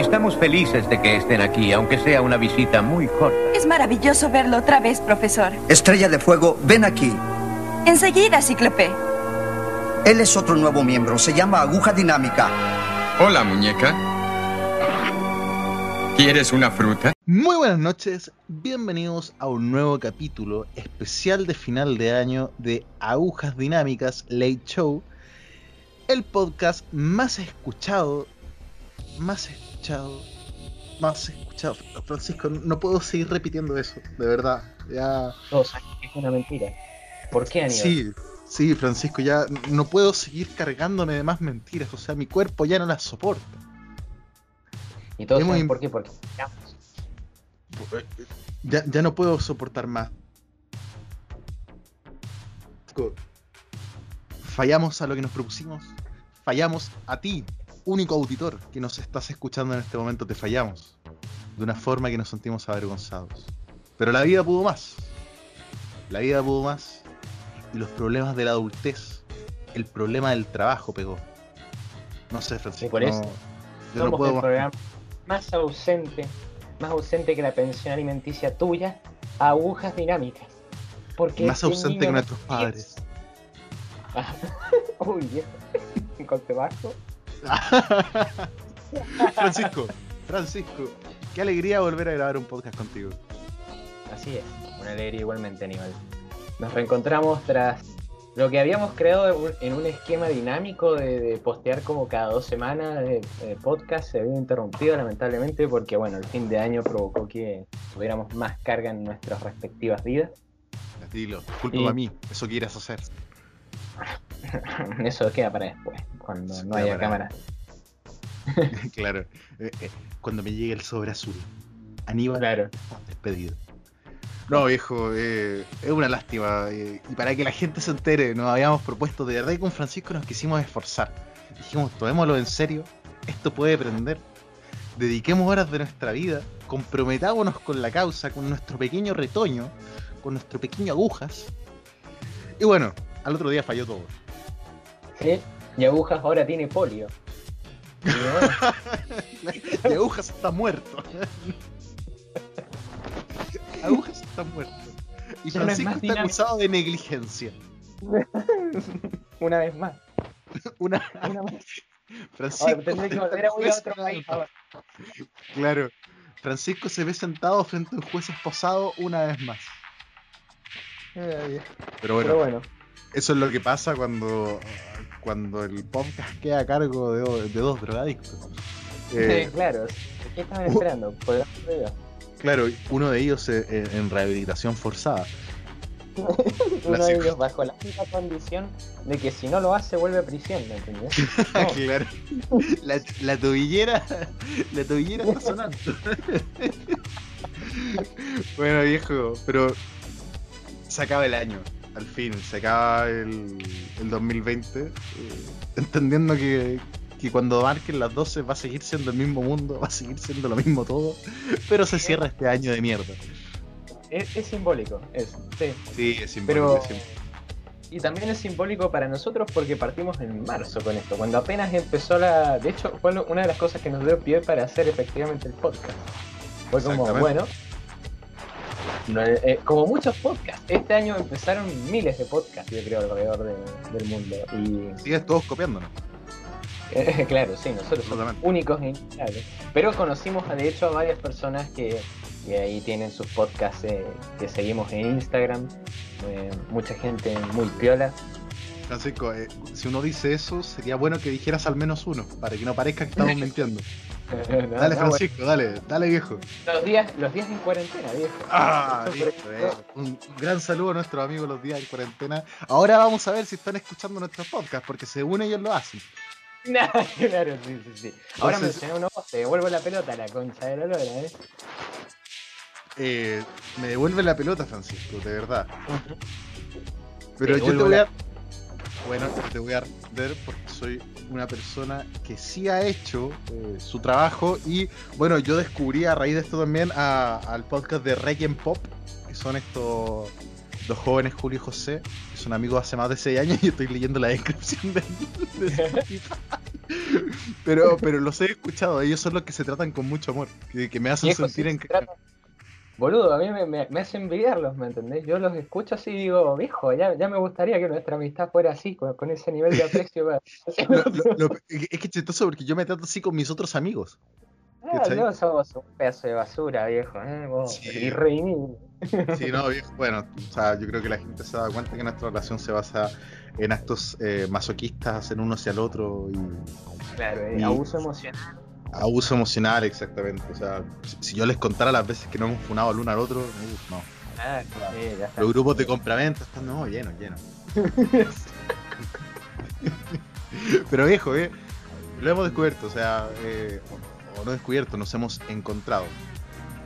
Estamos felices de que estén aquí, aunque sea una visita muy corta. Es maravilloso verlo otra vez, profesor. Estrella de Fuego, ven aquí. Enseguida, Cíclope. Él es otro nuevo miembro, se llama Aguja Dinámica. Hola, muñeca. ¿Quieres una fruta? Muy buenas noches, bienvenidos a un nuevo capítulo especial de final de año de Agujas Dinámicas Late Show, el podcast más escuchado, más escuchado, más escuchado. Francisco, no puedo seguir repitiendo eso, de verdad. Ya. No, es una mentira. ¿Por qué, Aníbal? Sí, sí, Francisco, ya no puedo seguir cargándome de más mentiras, o sea, mi cuerpo ya no las soporta. Y todos saben por qué, porque Ya, ya no puedo soportar más. Fallamos a lo que nos propusimos. Fallamos a ti, único auditor que nos estás escuchando en este momento. Te fallamos. De una forma que nos sentimos avergonzados. Pero la vida pudo más. La vida pudo más. Y los problemas de la adultez. El problema del trabajo pegó. No sé, Francisco. por eso no- yo no somos puedo el más. programa más ausente, más ausente que la pensión alimenticia tuya, agujas dinámicas. Porque Más este ausente que no nuestros es- padres. Ah, Uy. Un golpe bajo. Francisco, Francisco, qué alegría volver a grabar un podcast contigo. Así es, una alegría igualmente, Aníbal. Nos reencontramos tras lo que habíamos creado en un esquema dinámico de, de postear como cada dos semanas de, de podcast. Se había interrumpido lamentablemente porque, bueno, el fin de año provocó que tuviéramos más carga en nuestras respectivas vidas. Dilo, culpa Y- para mí, eso quieres hacer. Eso queda para después, cuando no haya cámara. claro, eh, eh, cuando me llegue el sobre azul. Aníbal, Claro. despedido. No, viejo, eh, es una lástima. eh, y para que la gente se entere, nos habíamos propuesto, de verdad que con Francisco nos quisimos esforzar. Dijimos, tomémoslo en serio, esto puede prender. Dediquemos horas de nuestra vida, comprometámonos con la causa, con nuestro pequeño retoño, con nuestro pequeño agujas. Y bueno, al otro día falló todo. ¿Sí? Y Agujas ahora tiene polio. Y Agujas está muerto. Agujas está muerto. Y Ya no es Francisco está acusado de negligencia. una vez más. Una... Una más. Francisco. Ahora tendré que volver a otro país ahora. Claro. Francisco se ve sentado frente a un juez esposado una vez más. Pero bueno, Pero bueno, eso es lo que pasa cuando, cuando el podcast queda a cargo de, do- de dos drogadictos. Eh, claro. ¿Qué estaban uh, esperando? Por el claro, uno de ellos eh, en, en rehabilitación forzada. Uno La de ellos bajo la única condición de que si no lo hace vuelve a prisión, ¿me entiendes? No, claro. La, la tobillera, la tobillera está sonando. bueno, viejo, pero se acaba el año, al fin, se acaba el, el 2020, eh, entendiendo que, que cuando marquen las 12 va a seguir siendo el mismo mundo, va a seguir siendo lo mismo todo, pero se cierra este año de mierda. es, es simbólico, es, sí. Sí, es simbólico. Y también es simbólico para nosotros porque partimos en marzo con esto, cuando apenas empezó la... De hecho, fue una de las cosas que nos dio pie para hacer efectivamente el podcast. Fue como, bueno... no, eh, como muchos podcasts, este año empezaron miles de podcasts, yo creo, alrededor de- del mundo. Y Sigues todos copiándonos. Eh, claro, sí, nosotros somos únicos. Pero conocimos de hecho a varias personas que, que ahí tienen sus podcasts eh, que seguimos en Instagram. eh, mucha gente muy piola. Francisco, eh, si uno dice eso, sería bueno que dijeras al menos uno, para que no parezca que estamos mintiendo. Dale, No, Francisco, dale, dale, viejo. los, días, los días en cuarentena, viejo. Ah, eh. Un gran saludo a nuestros amigos los días en cuarentena. Ahora vamos a ver si están escuchando nuestros podcasts, porque según ellos lo hacen. claro, sí, sí, sí. Ahora Entonces- mencioné uno, te devuelvo la pelota, la concha de la lora, ¿eh? Eh, me devuelve la pelota, Francisco, de verdad. Pero Te yo te voy la- a. Bueno, te voy a arder porque soy una persona que sí ha hecho eh, su trabajo y bueno, yo descubrí a raíz de esto también a- al podcast de Requiem Pop, que son estos dos jóvenes, Julio y José, que son amigos hace más de 6 años y estoy leyendo la descripción de, de pero, pero los he escuchado, ellos son los que se tratan con mucho amor, que, que me hacen sentir en trata- Boludo, a mí me, me, me hace envidiarlos, ¿me entendés? Yo los escucho así y digo, viejo, ya, ya me gustaría que nuestra amistad fuera así, con, con ese nivel de aprecio. para- Lo- lo- lo- es que es chistoso porque yo me trato así con mis otros amigos. Ah, no, somos un pedazo de basura, viejo, ¿eh? Vos, Sí. Sí, no, viejo, bueno, o sea, yo creo que la gente se da cuenta que nuestra relación se basa en actos eh, masoquistas en uno hacia el otro y Claro, eh, Y- abuso emocional. Abuso emocional, exactamente. O sea, si, yo les contara las veces que nos hemos funado el uno al otro, uf, no. Ah, sí. Los grupos de compraventa están no, llenos, llenos. Pero viejo, eh, lo hemos descubierto, o sea, eh, o, o no descubierto, nos hemos encontrado.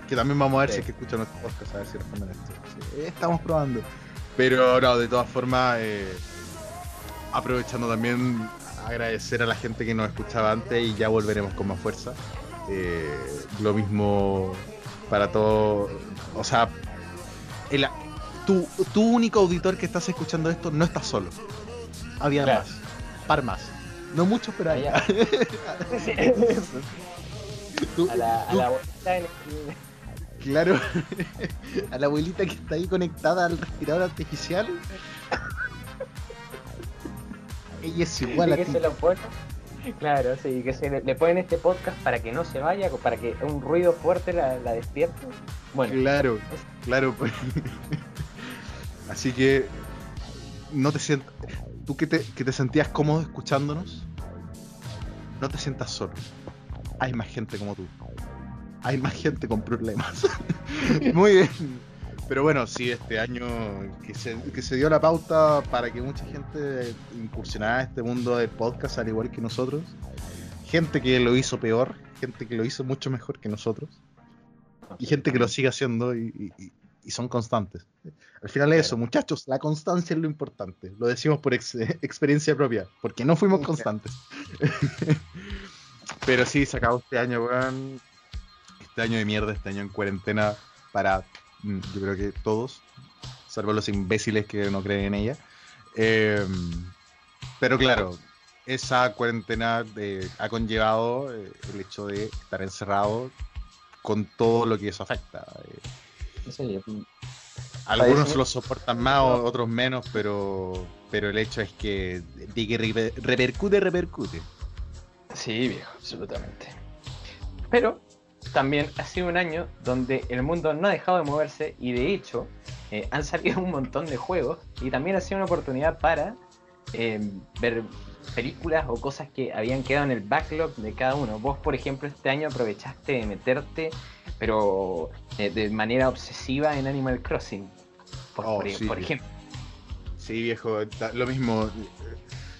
Que también vamos a ver Sí. si es que escuchan nuestro podcast, a ver si responden esto. Sí, eh, estamos probando. Pero no, de todas formas, eh, aprovechando también agradecer a la gente que nos escuchaba antes y ya volveremos con más fuerza. Eh, lo mismo para todo, o sea, el- tu, tu único auditor que estás escuchando esto no está solo. Había Claro. más, par más. No muchos, pero. Tú- a la, a tú- la bolita en el- Claro, a la abuelita que está ahí conectada al respirador artificial. Ella es igual a ti. se lo pone. Claro, sí, que se le, le ponen este podcast para que no se vaya, para que un ruido fuerte la, la despierte. Bueno, Claro, claro. pues. Así que no te sientas. Tú que te, que te sentías cómodo escuchándonos, no te sientas solo. Hay más gente como tú. Hay más gente con problemas. Muy bien. Pero bueno, sí, este año que se, que se dio la pauta para que mucha gente incursionara en este mundo del podcast al igual que nosotros. Gente que lo hizo peor, gente que lo hizo mucho mejor que nosotros y gente que lo sigue haciendo y, y- y son constantes. Al final es eso, muchachos, la constancia es lo importante. Lo decimos por ex- experiencia propia, porque no fuimos constantes. Pero sí, se acabó este año, weón. Este año de mierda, este año en cuarentena para, yo creo que todos, salvo los imbéciles que no creen en ella. Eh, pero claro, esa cuarentena eh, ha conllevado eh, el hecho de estar encerrado con todo lo que eso afecta. Eh, sí, algunos lo soportan más, otros menos, pero, pero el hecho es que de que reper- repercute, repercute. Sí, viejo, absolutamente. Pero también ha sido un año donde el mundo no ha dejado de moverse y de hecho eh, han salido un montón de juegos y también ha sido una oportunidad para eh, ver películas o cosas que habían quedado en el backlog de cada uno. Vos, por ejemplo, este año aprovechaste de meterte, pero eh, de manera obsesiva en Animal Crossing. Por, Oh, por- sí. por ejemplo. Sí, viejo, lo mismo.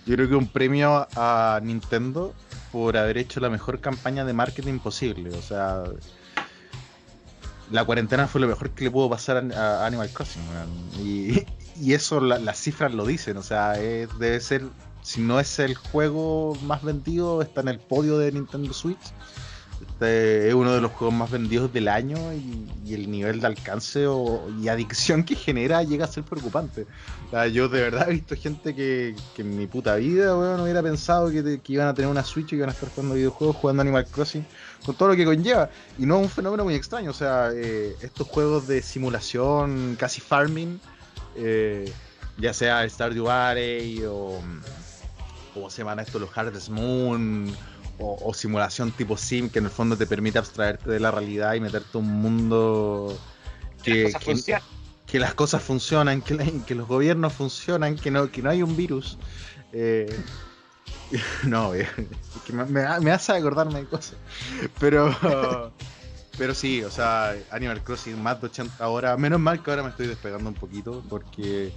Yo creo que un premio a Nintendo por haber hecho la mejor campaña de marketing posible. O sea, la cuarentena fue lo mejor que le pudo pasar a, Animal Crossing. Y, eso la- las cifras lo dicen. O sea, debe ser, si no es el juego más vendido, está en el podio de Nintendo Switch. Este es uno de los juegos más vendidos del año y, el nivel de alcance o- y adicción que genera llega a ser preocupante. O sea, yo de verdad he visto gente que, que en mi puta vida weón, hubiera pensado que, que iban a tener una Switch y iban a estar jugando videojuegos, jugando Animal Crossing, con todo lo que conlleva. Y no es un fenómeno muy extraño. O sea, eh, estos juegos de simulación, casi farming, eh, ya sea Stardew Valley o. ¿Cómo se llaman estos? Los Harvest Moon. O, o simulación tipo sim que en el fondo te permite abstraerte de la realidad y meterte a un mundo que, Las cosas que- funcionan. que las cosas funcionan, que, la- que los gobiernos funcionan, que no, que no hay un virus. Eh, no, eh, es que me, me- me hace acordarme de cosas. Pero, pero sí, o sea, Animal Crossing más de 80 horas. Menos mal que ahora me estoy despegando un poquito porque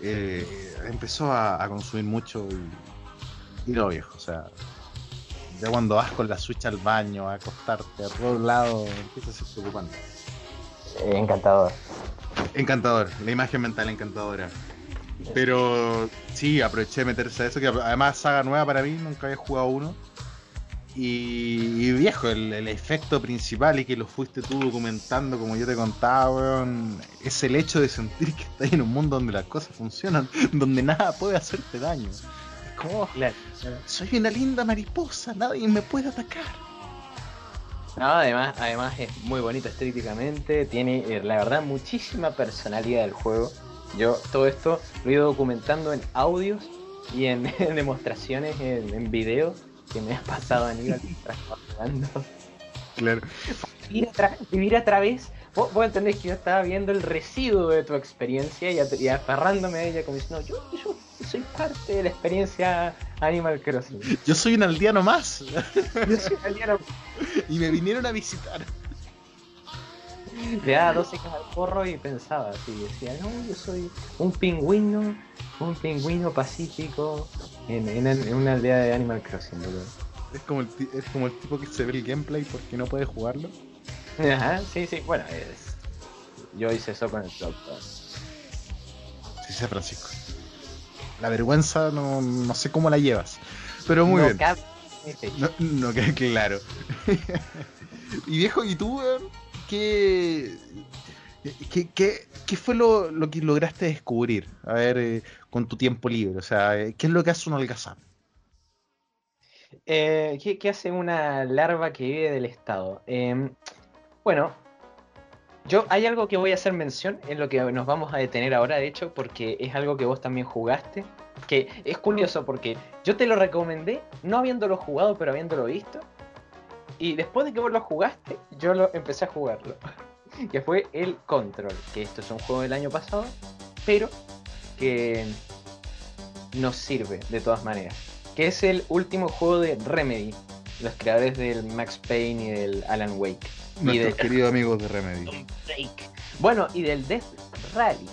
eh, empezó a, a consumir mucho y, y lo viejo, o sea. Ya cuando vas con la Switch al baño, a acostarte a todos lados, empieza a ser preocupante. Eh, encantador. Encantador, la imagen mental encantadora. Pero sí, aproveché de meterse a eso, que además saga nueva para mí, nunca había jugado uno. Y, y viejo, el, el efecto principal y que lo fuiste tú documentando como yo te contaba, weón, es el hecho de sentir que estás en un mundo donde las cosas funcionan, donde nada puede hacerte daño. Es como, oh, Claro. soy una linda mariposa, nadie me puede atacar. No, además, además es muy bonito estéticamente, tiene eh, la verdad muchísima personalidad del juego. Yo todo esto lo he ido documentando en audios y en, en demostraciones, en, en videos que me ha pasado a nivel mientras estaba jugando. Claro. Vivir a, tra- vivir a través, vos, vos entendés que yo estaba viendo el residuo de tu experiencia y, aferrándome a ella como diciendo, yo, yo soy parte de la experiencia Animal Crossing. Yo soy un aldeano más Yo soy alieno y me vinieron a visitar. Le daba 12 cajas al porro y pensaba así, decía, no, yo soy un pingüino, un pingüino pacífico en, en- en una aldea de Animal Crossing, boludo. Es como, el, es como el tipo que se ve el gameplay porque no puede jugarlo. Ajá, sí, sí, bueno, es... yo hice eso con el Cloud Sí, sí, Francisco. La vergüenza no, no sé cómo la llevas. Pero muy No bien. cabe. No, no queda claro. y viejo, ¿y tú, weón? ¿Qué, qué, qué, qué fue lo, lo que lograste descubrir? A ver, eh, con tu tiempo libre. O sea, eh, ¿qué es lo que hace un holgazán? Eh, ¿qué, qué hace una larva que vive del estado? Em, bueno, yo hay algo que voy a hacer mención en lo que nos vamos a detener ahora, de hecho, porque es algo que vos también jugaste. Que es curioso porque yo te lo recomendé, no habiéndolo jugado, pero habiéndolo visto. Y después de que vos lo jugaste, yo lo empecé a jugarlo. que fue el Control, que esto es un juego del año pasado, pero que nos sirve de todas maneras. Que es el último juego de Remedy, los creadores del Max Payne y del Alan Wake. Nuestros de queridos amigos de Remedy. Bueno, y del Death Rally,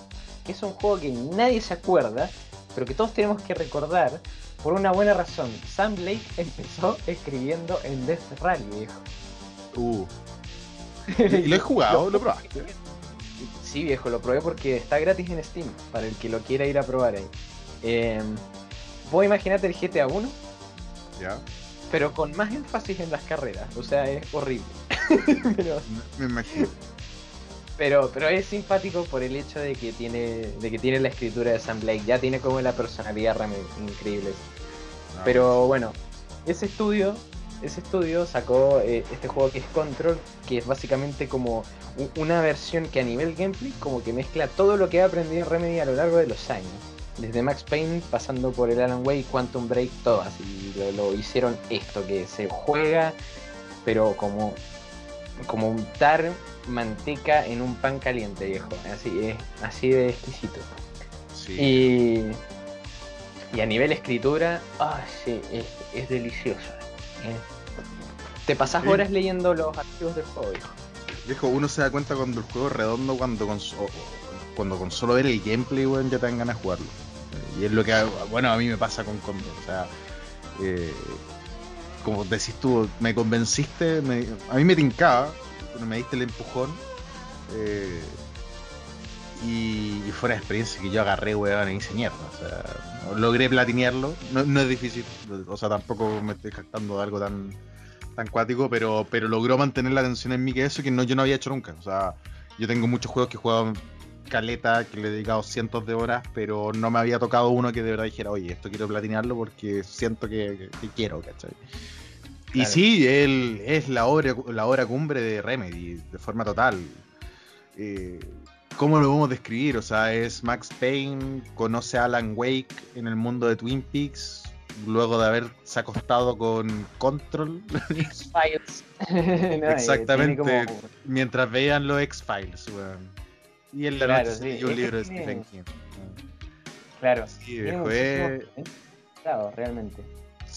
que es un juego que nadie se acuerda, pero que todos tenemos que recordar por una buena razón. Sam Blake empezó escribiendo en Death Rally, viejo. Uh. ¿Y lo he jugado? ¿Lo probaste? Sí, viejo, lo probé porque está gratis en Steam, para el que lo quiera ir a probar ahí. Eh, vos imaginate el GTA 1, Ya. pero con más énfasis en las carreras, o sea, es horrible. pero, Me imagino. pero, pero es simpático por el hecho de que tiene, de que tiene la escritura de Sam Blake, ya tiene como la personalidad increíble. Ah, Pero bueno, ese estudio, ese estudio sacó eh, este juego que es Control, que es básicamente como una versión que a nivel gameplay como que mezcla todo lo que ha aprendido Remedy a lo largo de los años. Desde Max Payne, pasando por el Alan Wake, Quantum Break, todas. Y lo, lo hicieron esto, que se juega, pero como, como untar manteca en un pan caliente, viejo. Así es, así de exquisito. Sí. Y, y a nivel escritura, ah, sí, es, es delicioso. eh. Te pasas Sí. horas leyendo los archivos del juego, viejo. Viejo, uno se da cuenta cuando el juego es redondo, cuando con, cuando con solo ver el gameplay, weón, ya te dan ganas de jugarlo. Y es lo que, bueno, a mí me pasa con Condor. O sea, eh, como decís tú, me convenciste, me- a mí me tincaba, me diste el empujón. eh, y, fue una experiencia que yo agarré, weón, y hice mierda. O sea, logré platinearlo. No, es difícil, o sea, tampoco me estoy jactando de algo tan tan cuático, pero, pero logró mantener la atención en mí que eso que no, yo no había hecho nunca. O sea, yo tengo muchos juegos que he jugado caleta, que le he dedicado cientos de horas, pero no me había tocado uno que de verdad dijera, oye, esto quiero platinearlo porque siento que- que quiero, ¿cachai? Y Claro. sí, él es la obra, la obra cumbre de Remedy, de forma total. Eh, ¿Cómo lo vamos a describir? O sea, es Max Payne, conoce a Alan Wake en el mundo de Twin Peaks, luego de haberse acostado con Control, X-Files. No, Exactamente. como- mientras veían los X-Files, weón. Y en la Claro, noche sí, leyó un es libro de Stephen King. Claro. Sí, eh. Claro, realmente.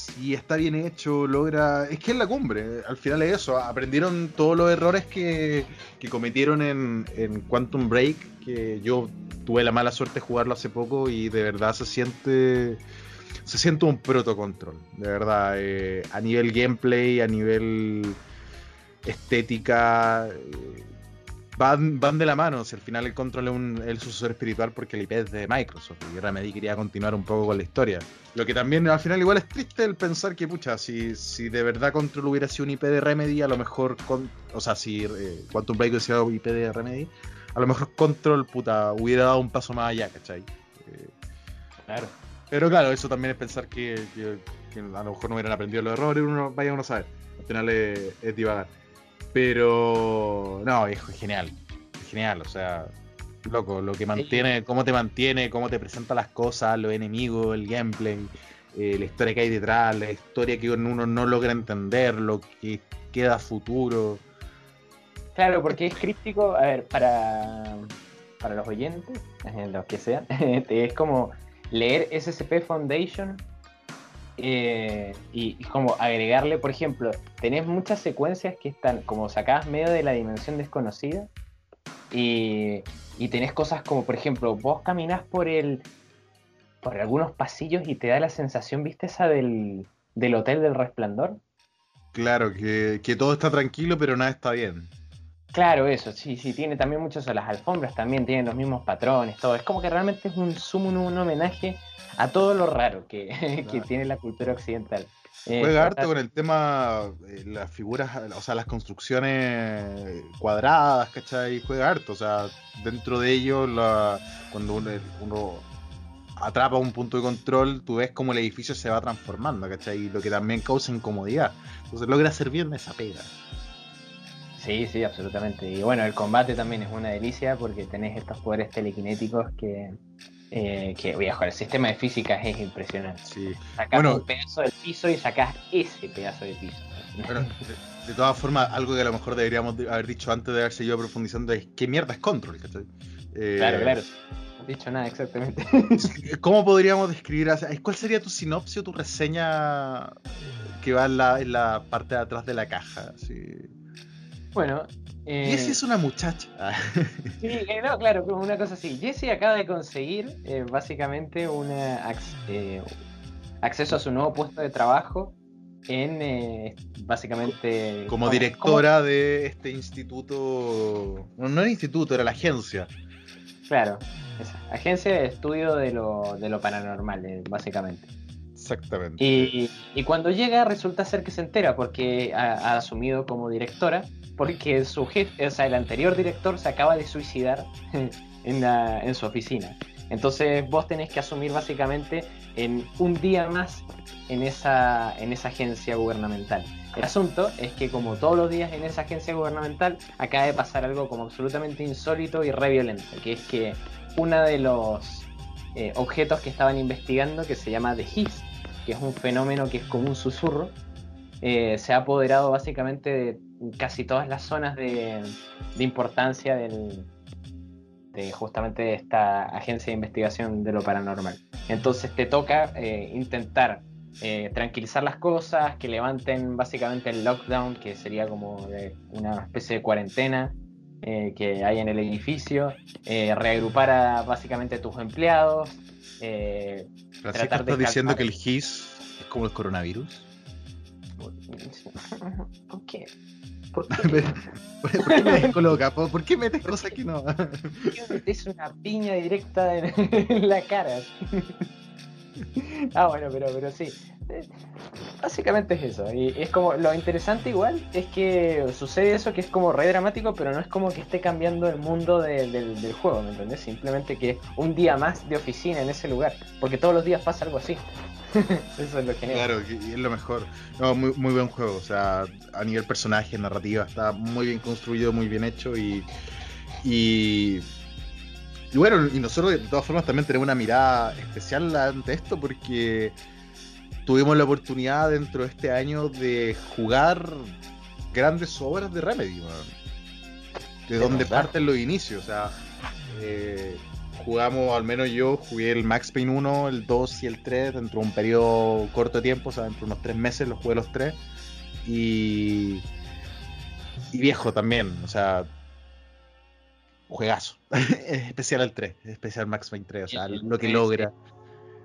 Sí, está bien hecho, logra. Es que es la cumbre, al final es eso. Aprendieron todos los errores que, que cometieron en, en Quantum Break, que yo tuve la mala suerte de jugarlo hace poco y de verdad se siente. Se siente un proto control, de verdad. eh, a nivel gameplay, a nivel estética. eh, van, van de la mano. Si al final el control es un, el sucesor espiritual porque el IP es de Microsoft y Remedy quería continuar un poco con la historia. Lo que también al final igual es triste el pensar que, pucha, si, si de verdad Control hubiera sido un IP de Remedy, a lo mejor, con, o sea, si eh, Quantum Break hubiera sido IP de Remedy, a lo mejor Control, puta, hubiera dado un paso más allá, ¿cachai? Eh, Claro. Pero claro, eso también es pensar que, que- que a lo mejor no hubieran aprendido los errores, uno, vaya uno a saber. Al final es, es divagar. Pero no, es genial. Es genial, o sea, loco, lo que mantiene, cómo te mantiene, cómo te presenta las cosas, los enemigos, el gameplay, eh, la historia que hay detrás, la historia que uno no logra entender, lo que queda futuro. Claro, porque es críptico, a ver, para, para los oyentes, eh, los que sean, es como leer SCP Foundation eh, y, y como agregarle, por ejemplo, tenés muchas secuencias que están como sacadas medio de la dimensión desconocida y, y tenés cosas como, por ejemplo, vos caminás por el por algunos pasillos y te da la sensación, ¿viste esa del, del Hotel del Resplandor? Claro, que, que todo está tranquilo, pero nada está bien. Claro, eso, sí, sí, tiene también muchos las alfombras, también tienen los mismos patrones, todo. Es como que realmente es un sumo, un, un homenaje a todo lo raro que, que tiene la cultura occidental. Eh, Juega harto con el tema, eh, las figuras, o sea, las construcciones cuadradas, ¿cachai? Juega harto, o sea, dentro de ello, la, cuando uno, uno atrapa un punto de control, tú ves cómo el edificio se va transformando, ¿cachai? Lo que también causa incomodidad. Entonces logra hacer bien esa pega. Sí, sí, absolutamente. Y bueno, el combate también es una delicia porque tenés estos poderes telequinéticos que, eh, que viejo, el sistema de físicas es impresionante. Sí. Sacás Bueno. un pedazo del piso y sacás ese pedazo de piso. Bueno, de, de todas formas, algo que a lo mejor deberíamos de- haber dicho antes de haber seguido profundizando es qué mierda es control, ¿cachai? Eh, Claro, claro. No he dicho nada exactamente. ¿Cómo podríamos describir? ¿Cuál sería tu sinopsis o tu reseña que va en la, en la parte de atrás de la caja? bueno. Eh, Jessie es una muchacha. Sí, eh, no, claro, como una cosa así. Jesse acaba de conseguir eh, básicamente una ac- eh, acceso a su nuevo puesto de trabajo en eh, básicamente Como directora de este instituto. No, no era instituto, era la agencia. claro, esa, agencia de estudio de lo, de lo paranormal, eh, básicamente. Exactamente. Y, cuando llega resulta ser que se entera porque ha, asumido como directora, porque su jefe, o sea, el anterior director se acaba de suicidar en, su oficina. Entonces vos tenés que asumir básicamente en un día más en esa, en esa agencia gubernamental. El asunto es que como todos los días en esa agencia gubernamental acaba de pasar algo como absolutamente insólito y re violento, que es que uno de los eh, objetos que estaban investigando, que se llama The Hiss, que es un fenómeno que es como un susurro, eh, se ha apoderado básicamente de casi todas las zonas de, importancia de justamente esta agencia de investigación de lo paranormal. Entonces te toca eh, intentar eh, tranquilizar las cosas, que levanten básicamente el lockdown, que sería como una especie de cuarentena que hay en el edificio, reagrupar a básicamente tus empleados. Francisco, tratar de ¿estás diciendo que el GIS es como el coronavirus? ¿Por qué? ¿Por qué? ¿Por, por qué me descoloca? ¿Por, por qué metes cosas que no? ¿Por qué metes una piña directa en, en la cara? ah, bueno, pero, pero sí. Eh, Básicamente es eso. Y es como lo interesante igual es que sucede eso que es como re dramático, pero no es como que esté cambiando el mundo de- del, juego, ¿me entendés? Simplemente que es un día más de oficina en ese lugar. Porque todos los días pasa algo así. eso es lo genial. Claro, y es lo mejor. No, muy, muy buen juego. O sea, a nivel personaje, narrativa, está muy bien construido, muy bien hecho y. Y, y bueno, y nosotros de todas formas también tenemos una mirada especial ante esto porque tuvimos la oportunidad dentro de este año de jugar grandes obras de Remedy. De Es donde verdad. parten los inicios, o sea, eh, jugamos, al menos yo, jugué el Max Payne 1, el 2 y el 3 dentro de un periodo corto de tiempo, o sea, dentro de unos 3 meses los jugué los 3. Y, y viejo también, o sea, juegazo. Es especial el 3, es especial Max Payne 3, o sea, lo que logra.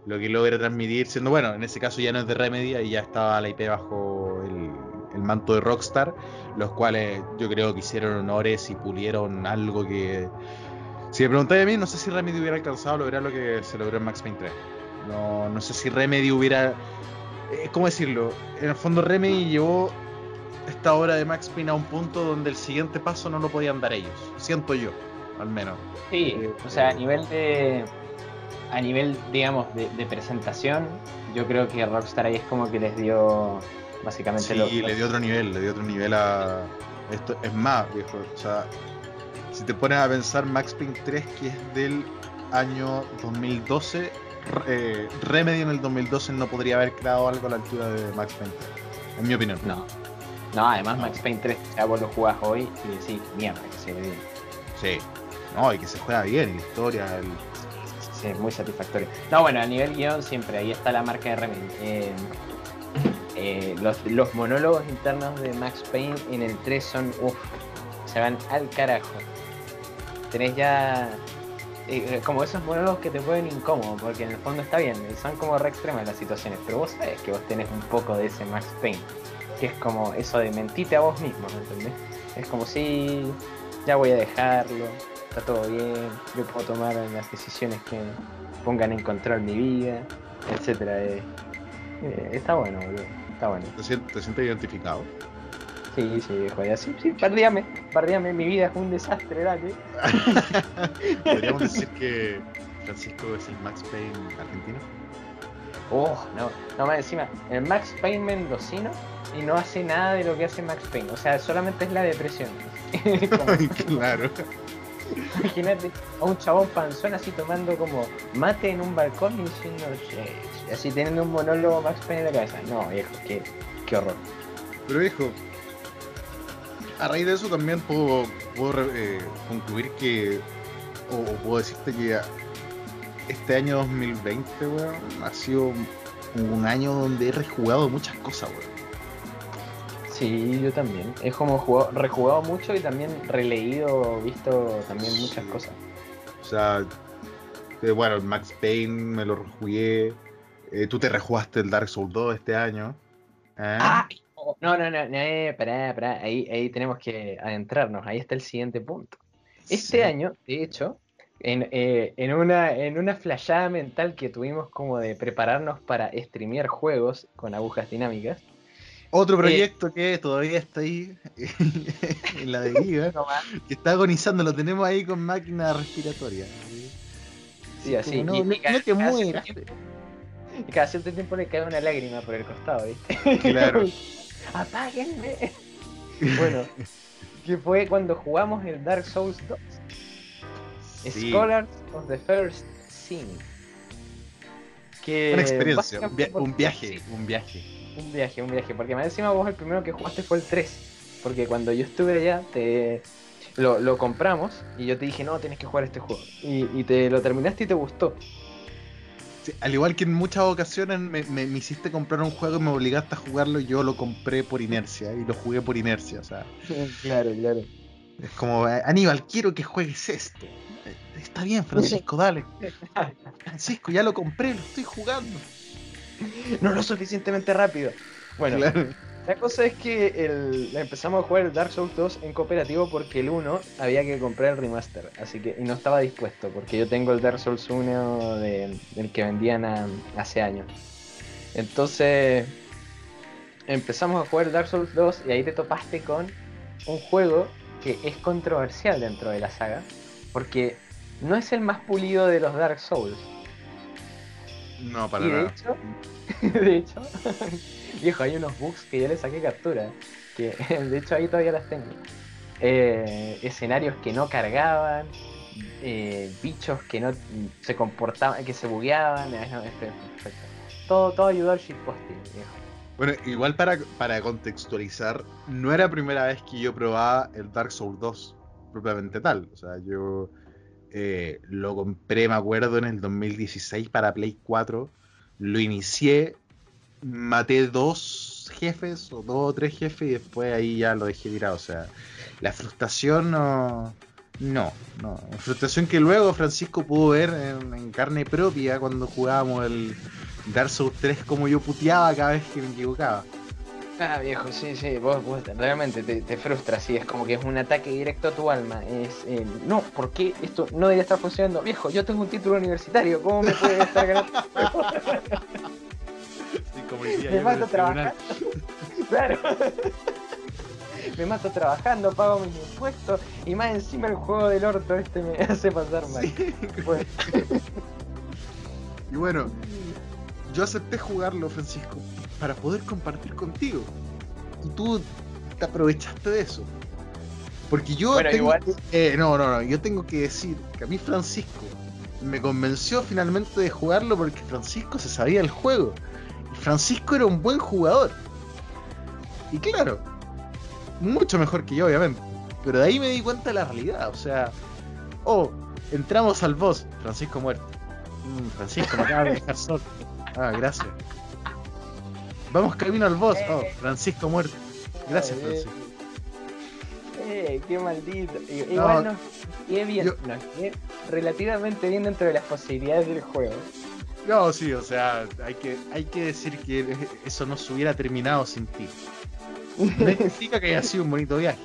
Lo que logra transmitir, siendo bueno, en ese caso ya no es de Remedy y ya estaba la IP bajo el, el manto de Rockstar, los cuales yo creo que hicieron honores y pulieron algo que. Si me preguntáis a mí, no sé si Remedy hubiera alcanzado a lograr lo que se logró en Max Payne 3. No, no sé si Remedy hubiera. eh, ¿Cómo decirlo? En el fondo, Remedy llevó esta obra de Max Payne a un punto donde el siguiente paso no lo podían dar ellos. Siento yo, al menos. Sí, o sea, a nivel de, a nivel, digamos, de, de presentación, yo creo que Rockstar ahí es como que les dio básicamente Sí, lo- le lo- dio otro nivel, le dio otro nivel a. Esto es más, viejo. O sea, si te pones a pensar Max Payne 3, que es del año 2012, eh, Remedy en el 2012 no podría haber creado algo a la altura de Max Payne 3, en mi opinión. No. No, además Max Payne 3, ya vos lo jugás hoy y decís, mierda, que se ve bien. Sí. No, y que se juega bien, la historia, el... Sí, muy satisfactorio. No, bueno, a nivel guion siempre, ahí está la marca de Remedy. Eh, eh, los, monólogos internos de Max Payne en el 3 son, uff, se van al carajo. Tenés ya eh, como esos monólogos que te ponen incómodo, porque en el fondo está bien, son como re extremas las situaciones, pero vos sabés que vos tenés un poco de ese Max Payne, que es como eso de mentite a vos mismo, ¿me entendés? Es como si ya voy a dejarlo, está todo bien, yo puedo tomar las decisiones que pongan en control mi vida, etcétera. eh. Eh, está bueno, boludo, está bueno. ¿Te, sientes, te sientes identificado? Sí, sí, viejo, ya sí, sí, pardíame, pardíame, mi vida es un desastre, dale. Podríamos decir que Francisco es el Max Payne argentino. Oh, no, no más encima, el Max Payne mendocino y no hace nada de lo que hace Max Payne, o sea, solamente es la depresión. Como- claro. Imagínate a un chabón panzón así tomando como mate en un balcón y diciendo, así teniendo un monólogo Max Payne en la cabeza. No, viejo, qué, qué horror. Pero viejo, a raíz de eso también puedo, puedo eh, concluir que, o, o puedo decirte que este año 2020, weón, ha sido un año donde he rejugado muchas cosas, weón. Sí, yo también. Es como jugado, rejugado mucho y también releído, visto también muchas cosas. O sea, eh, bueno, Max Payne me lo rejugué. eh, tú te rejugaste el Dark Souls 2 este año. ¿eh? ¡Ah! No, no, no, no, eh, pará, pará. Ahí, ahí tenemos que adentrarnos. Ahí está el siguiente punto. Este Sí. año, de hecho, en, eh, en una, en una flashada mental que tuvimos como de prepararnos para streamear juegos con agujas dinámicas, Otro proyecto que todavía está ahí en la deriva, que está agonizando, lo tenemos ahí con máquina respiratoria. sí, así, y- no, y no- cada- no te cada mueras. cierto tiempo- Y cada cierto tiempo le cae una lágrima por el costado, ¿viste? Claro. ¡Apáguenme! Bueno, que fue cuando jugamos el Dark Souls 2. Sí. Scholars of the First Sin. Que Una experiencia, un, via- viaje, un viaje. Un viaje, un viaje. Porque más encima vos el primero que jugaste fue el 3. Porque cuando yo estuve allá, te lo, lo compramos y yo te dije, no, tienes que jugar este juego. Y, y te lo terminaste y te gustó. Sí, al igual que en muchas ocasiones me, me- me hiciste comprar un juego y me obligaste a jugarlo y yo lo compré por inercia y lo jugué por inercia. O sea, claro, claro. es como, eh, Aníbal, quiero que juegues esto. Eh, Está bien, Francisco, dale. Francisco, ya lo compré, lo estoy jugando. No lo suficientemente rápido. Bueno, Claro. La cosa es que el- empezamos a jugar el Dark Souls 2 en cooperativo porque el 1 había que comprar el remaster, así que y no estaba dispuesto porque yo tengo el Dark Souls 1 de- del que vendían a- hace años. Entonces empezamos a jugar el Dark Souls 2 y ahí te topaste con un juego que es controversial dentro de la saga porque no es el más pulido de los Dark Souls. No, para Y de nada. hecho, de hecho, viejo, hay unos bugs que yo le saqué captura, que de hecho ahí todavía las tengo. Eh, escenarios que no cargaban, eh, bichos que no se comportaban, que se bugueaban, eh, no, este. Todo, todo ayudó al shitposting, viejo. Bueno, igual para, para contextualizar, no era la primera vez que yo probaba el Dark Souls 2, propiamente tal. O sea, yo eh, lo compré, me acuerdo, en el 2016 para Play 4. Lo inicié, maté dos jefes, o dos o tres jefes, y después ahí ya lo dejé tirado. O sea, la frustración no. No, no. Frustración que luego Francisco pudo ver en, en carne propia cuando jugábamos el Dark Souls 3, como yo puteaba cada vez que me equivocaba. Ah, viejo, sí, sí, vos, vos realmente te, te frustra, sí, es como que es un ataque directo a tu alma. Es, eh, no, ¿por qué esto no debería estar funcionando? Viejo, yo tengo un título universitario, ¿cómo me puede estar ganando? Sí, como decía me mato trabajando. claro. me mato trabajando, pago mis impuestos y más encima el juego del orto este me hace pasar mal. Bueno, Y bueno, yo acepté jugarlo, Francisco, para poder compartir contigo. Y tú te aprovechaste de eso. Porque yo Bueno, tengo igual- que- eh, no, no, no, yo tengo que decir que a mí Francisco me convenció finalmente de jugarlo porque Francisco se sabía el juego. Y Francisco era un buen jugador. Y claro, mucho mejor que yo, obviamente. Pero de ahí me di cuenta de la realidad. O sea, oh, entramos al boss, Francisco muerto. Mm, Francisco, me acabas de dejar solo. Ah, gracias. Vamos camino al boss. Oh, Francisco muerto. Gracias, Eh, Francisco. Eh, qué maldito. Igual No, nos quedé bien, yo- nos quedé relativamente bien dentro de las posibilidades del juego. No, sí, o sea, hay que, hay que decir que eso no se hubiera terminado sin ti. No significa que haya sido un bonito viaje,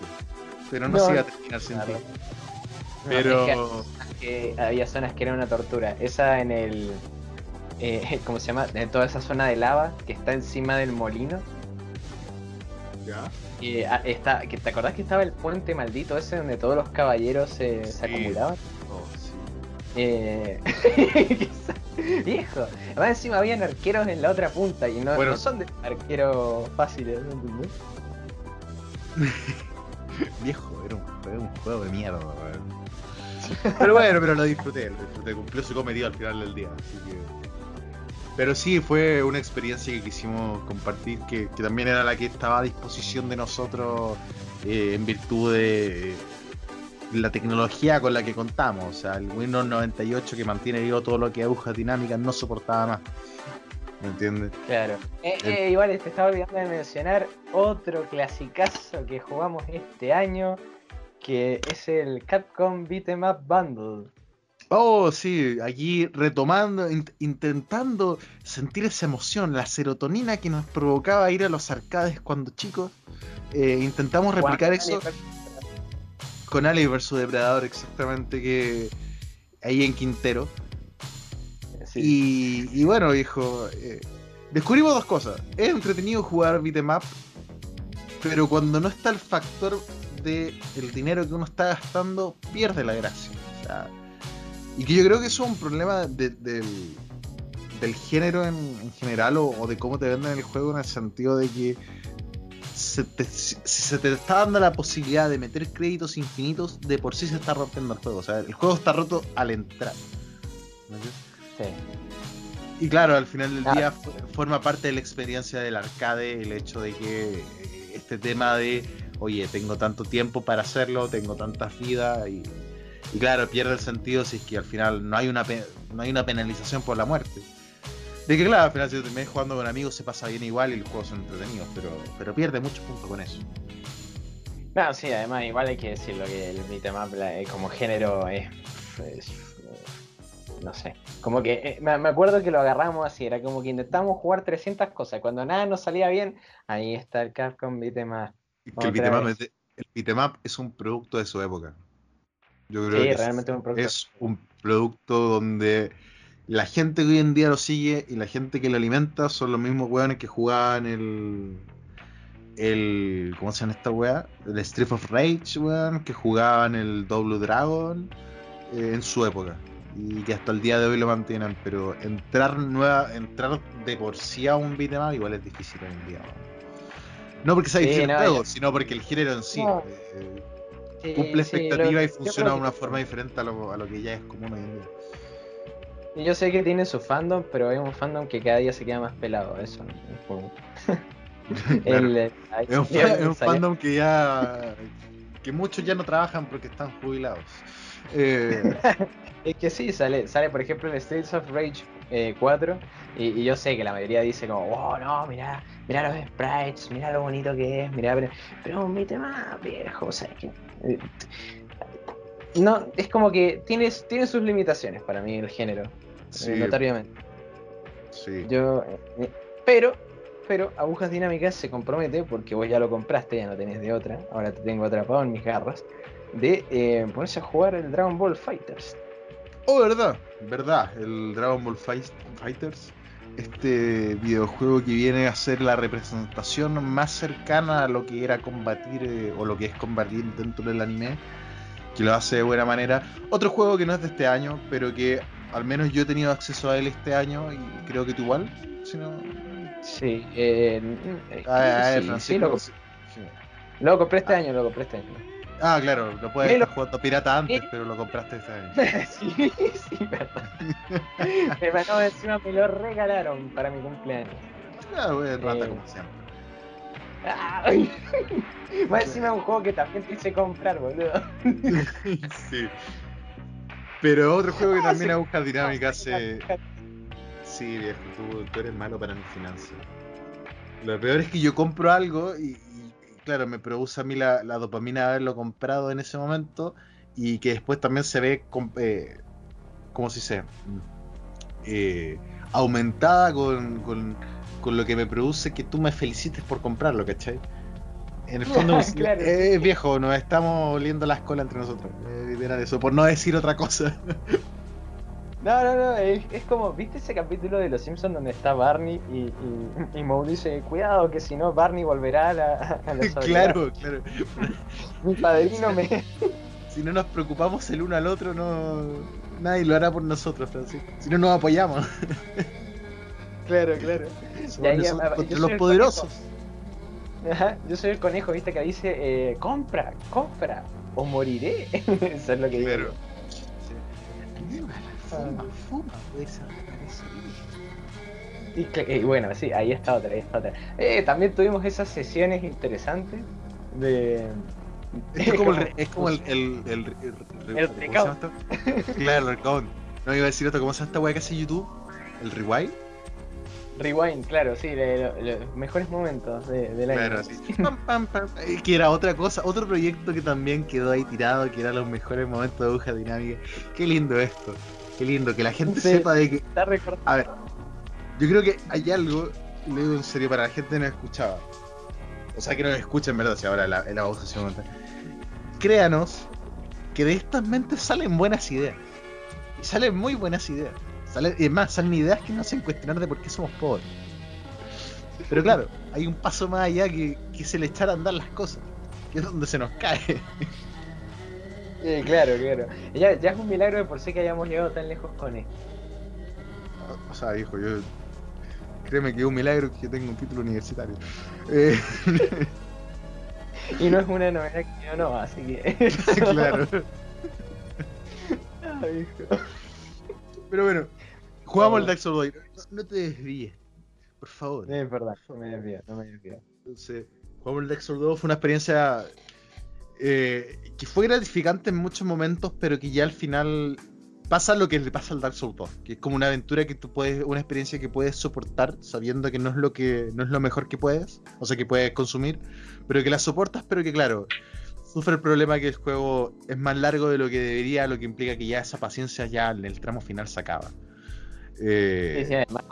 pero no, No, se iba a terminar sin ti. Pero, No, es que había zonas que eran una tortura. Esa en el. Eh, ¿Cómo se llama? En toda esa zona de lava que está encima del molino. ¿Ya? Ah, está, que, ¿Te acordás que estaba el puente maldito ese donde todos los caballeros se, acumulaban? Oh, sí. Eh, viejo, además encima habían arqueros en la otra punta y no, Bueno. no son de arqueros fáciles, ¿no entendés? Viejo, era un, era un juego de mierda. Pero bueno, pero lo disfruté, lo disfruté, cumplió su cometido al final del día, así que... Pero sí, fue una experiencia que quisimos compartir, que, que también era la que estaba a disposición de nosotros eh, en virtud de eh, la tecnología con la que contamos. O sea, el Windows 98 que mantiene vivo todo lo que agujas dinámicas no soportaba más. ¿Me entiendes? Claro. Eh, eh, igual te estaba olvidando de mencionar otro clasicazo que jugamos este año, que es el Capcom Beat'em Up Bundle. Oh, sí, aquí retomando, int- intentando sentir esa emoción, la serotonina que nos provocaba ir a los arcades cuando chicos. Eh, intentamos replicar eso con Alien vs Depredador, exactamente, que ahí en Quintero. Sí. Y, y bueno, viejo, eh, descubrimos dos cosas. Es entretenido jugar beat'em up, pero cuando no está el factor de el dinero que uno está gastando, pierde la gracia. O sea, y que yo creo que eso es un problema de- del, del género en, en general o, o de cómo te venden el juego en el sentido de que se te- si, se te está dando la posibilidad de meter créditos infinitos, de por sí se está rompiendo el juego. O sea, el juego está roto al entrar. ¿Me entiendes? Sí. Y claro, al final del Ah. día forma parte de la experiencia del arcade el hecho de que eh, este tema de, oye, tengo tanto tiempo para hacerlo, tengo tantas vidas y, y claro, pierde el sentido si es que al final no hay una no hay una penalización por la muerte. De que claro, al final si te terminas jugando con amigos se pasa bien igual y los juegos son entretenidos, pero, pero pierde muchos puntos con eso. No, sí, además igual hay que decirlo que el la- eh, como género es, es, eh, no sé, como que eh, me, me acuerdo que lo agarramos así, era como que intentamos jugar 300 cosas, cuando nada nos salía bien, ahí está el Capcom. Y que el vez. es el es un producto de su época. Yo creo Sí, que realmente es un producto. es un producto donde la gente que hoy en día lo sigue y la gente que lo alimenta son los mismos weones que jugaban el. el ¿Cómo se llama esta wea? El Street of Rage, weón, que jugaban el Double Dragon eh, en su época. Y que hasta el día de hoy lo mantienen. Pero entrar nueva, entrar de por sí a un beat'em up igual es difícil hoy en día, weón. No porque sea Sí, difícil el juego, yo- sino porque el género en sí No. eh, Sí, cumple sí, expectativa lo- y funciona de una que- forma diferente a lo, a lo que ya es común hoy en día. Y Yo sé que tiene su fandom, pero es un fandom que cada día se queda más pelado, eso. es como- Claro. El, eh, Es un, es un fandom que ya. que muchos ya no trabajan porque están jubilados. Eh, Es que sí, sale, sale por ejemplo el Streets of Rage eh, 4 y, y yo sé que la mayoría dice como, wow, no, mira, mira los sprites, mira lo bonito que es, mira, pero, pero mi tema viejo, o sea, que... eh, No, es como que tiene, tiene sus limitaciones para mí el género, eh, sí. Yo, eh, pero, pero Agujas Dinámicas se compromete, porque vos ya lo compraste, ya no tenés de otra, ahora te tengo atrapado en mis garras, de eh, ponerse a jugar el Dragon Ball Fighters. Oh, verdad, verdad. El Dragon Ball Fight- Fighters, este videojuego que viene a ser la representación más cercana a lo que era combatir eh, o lo que es combatir dentro del anime, que lo hace de buena manera. Otro juego que no es de este año, pero que al menos yo he tenido acceso a él este año y creo que tú igual. Si no... Sí, eh, eh, Ah, ah, sí, Francisco, sí, lo, sí. lo compré este año, lo compré este año. Ah, claro, lo puedes Sí, lo- estar jugando pirata antes, Sí. pero lo compraste este año. sí, sí, verdad. Me encima me lo regalaron para mi cumpleaños. Ah, güey, rata Eh. como siempre. Ay. Más encima es un juego que también te hice comprar, boludo. sí. Pero otro juego que Ah, también agujas dinámicas hace. Sí, viejo, tú, tú eres malo para mis finanzas. Lo peor es que yo compro algo y, claro, me produce a mí la, la dopamina de haberlo comprado en ese momento y que después también se ve, eh, ¿cómo se dice? Mm, Eh, aumentada con, con, con lo que me produce que tú me felicites por comprarlo, ¿cachai? En el fondo, es- Claro. eh, viejo, nos estamos oliendo las colas entre nosotros. eh, literal eso, por no decir otra cosa. No, no, no, es, es como, ¿viste ese capítulo de Los Simpsons donde está Barney y, y, y Moe dice, cuidado que si no Barney volverá a la, a la soledad"? claro, claro. Mi padrino me... Si no nos preocupamos el uno al otro, no nadie lo hará por nosotros, Francisco. Si no nos apoyamos. Claro, claro. Somos nosotros contra los poderosos. Ajá, yo soy el conejo, ¿viste? Que dice, eh, compra, compra, o moriré. Eso es lo que digo. Claro. Fuma, fuma, pues, Y, y bueno, sí, ahí está otra, ahí está otra. Eh, también tuvimos esas sesiones interesantes de... Es como el, es como el, el, el, el- El ¿cómo se llama esto? Claro, el recount. No iba a decir otro, ¿cómo se llama esta weá que hace YouTube? ¿El rewind? Rewind, claro, sí, los mejores momentos de, del año. Claro, sí. Pam, pam, pam. Eh, Que era otra cosa, otro proyecto que también quedó ahí tirado, que era los mejores momentos de aguja dinámica. Qué lindo esto. Qué lindo, que la gente Sí. sepa de que Está. A ver, yo creo que hay algo, lo digo en serio, para la gente que no escuchaba. O sea, que no escucha en verdad, si ahora la, la voz se monta. Créanos que de estas mentes salen buenas ideas. Y salen muy buenas ideas. Salen, y es más, salen ideas que nos hacen cuestionar de por qué somos pobres. Pero claro, hay un paso más allá que, que es el echar a andar las cosas. Que es donde se nos cae. Sí, claro, claro. Ya, ya es un milagro de por sí que hayamos llegado tan lejos con esto. O sea, hijo, yo. Créeme que es un milagro que tenga un título universitario. Eh, Y no es una novedad que yo no, así que... claro. Ay, hijo. Pero bueno, jugamos el Dark Souls 2. No, no te desvíes, por favor. Es verdad, no me desvío, no me desvío. Entonces, jugamos el Dark Souls 2. Fue una experiencia eh, que fue gratificante en muchos momentos, pero que ya al final pasa lo que le pasa al Dark Souls 2, que es como una aventura que tú puedes, una experiencia que puedes soportar sabiendo que no es lo que no es lo mejor que puedes, o sea que puedes consumir, pero que la soportas, pero que claro, sufre el problema que el juego es más largo de lo que debería, lo que implica que ya esa paciencia ya en el tramo final se acaba. Eh, Sí, sí, además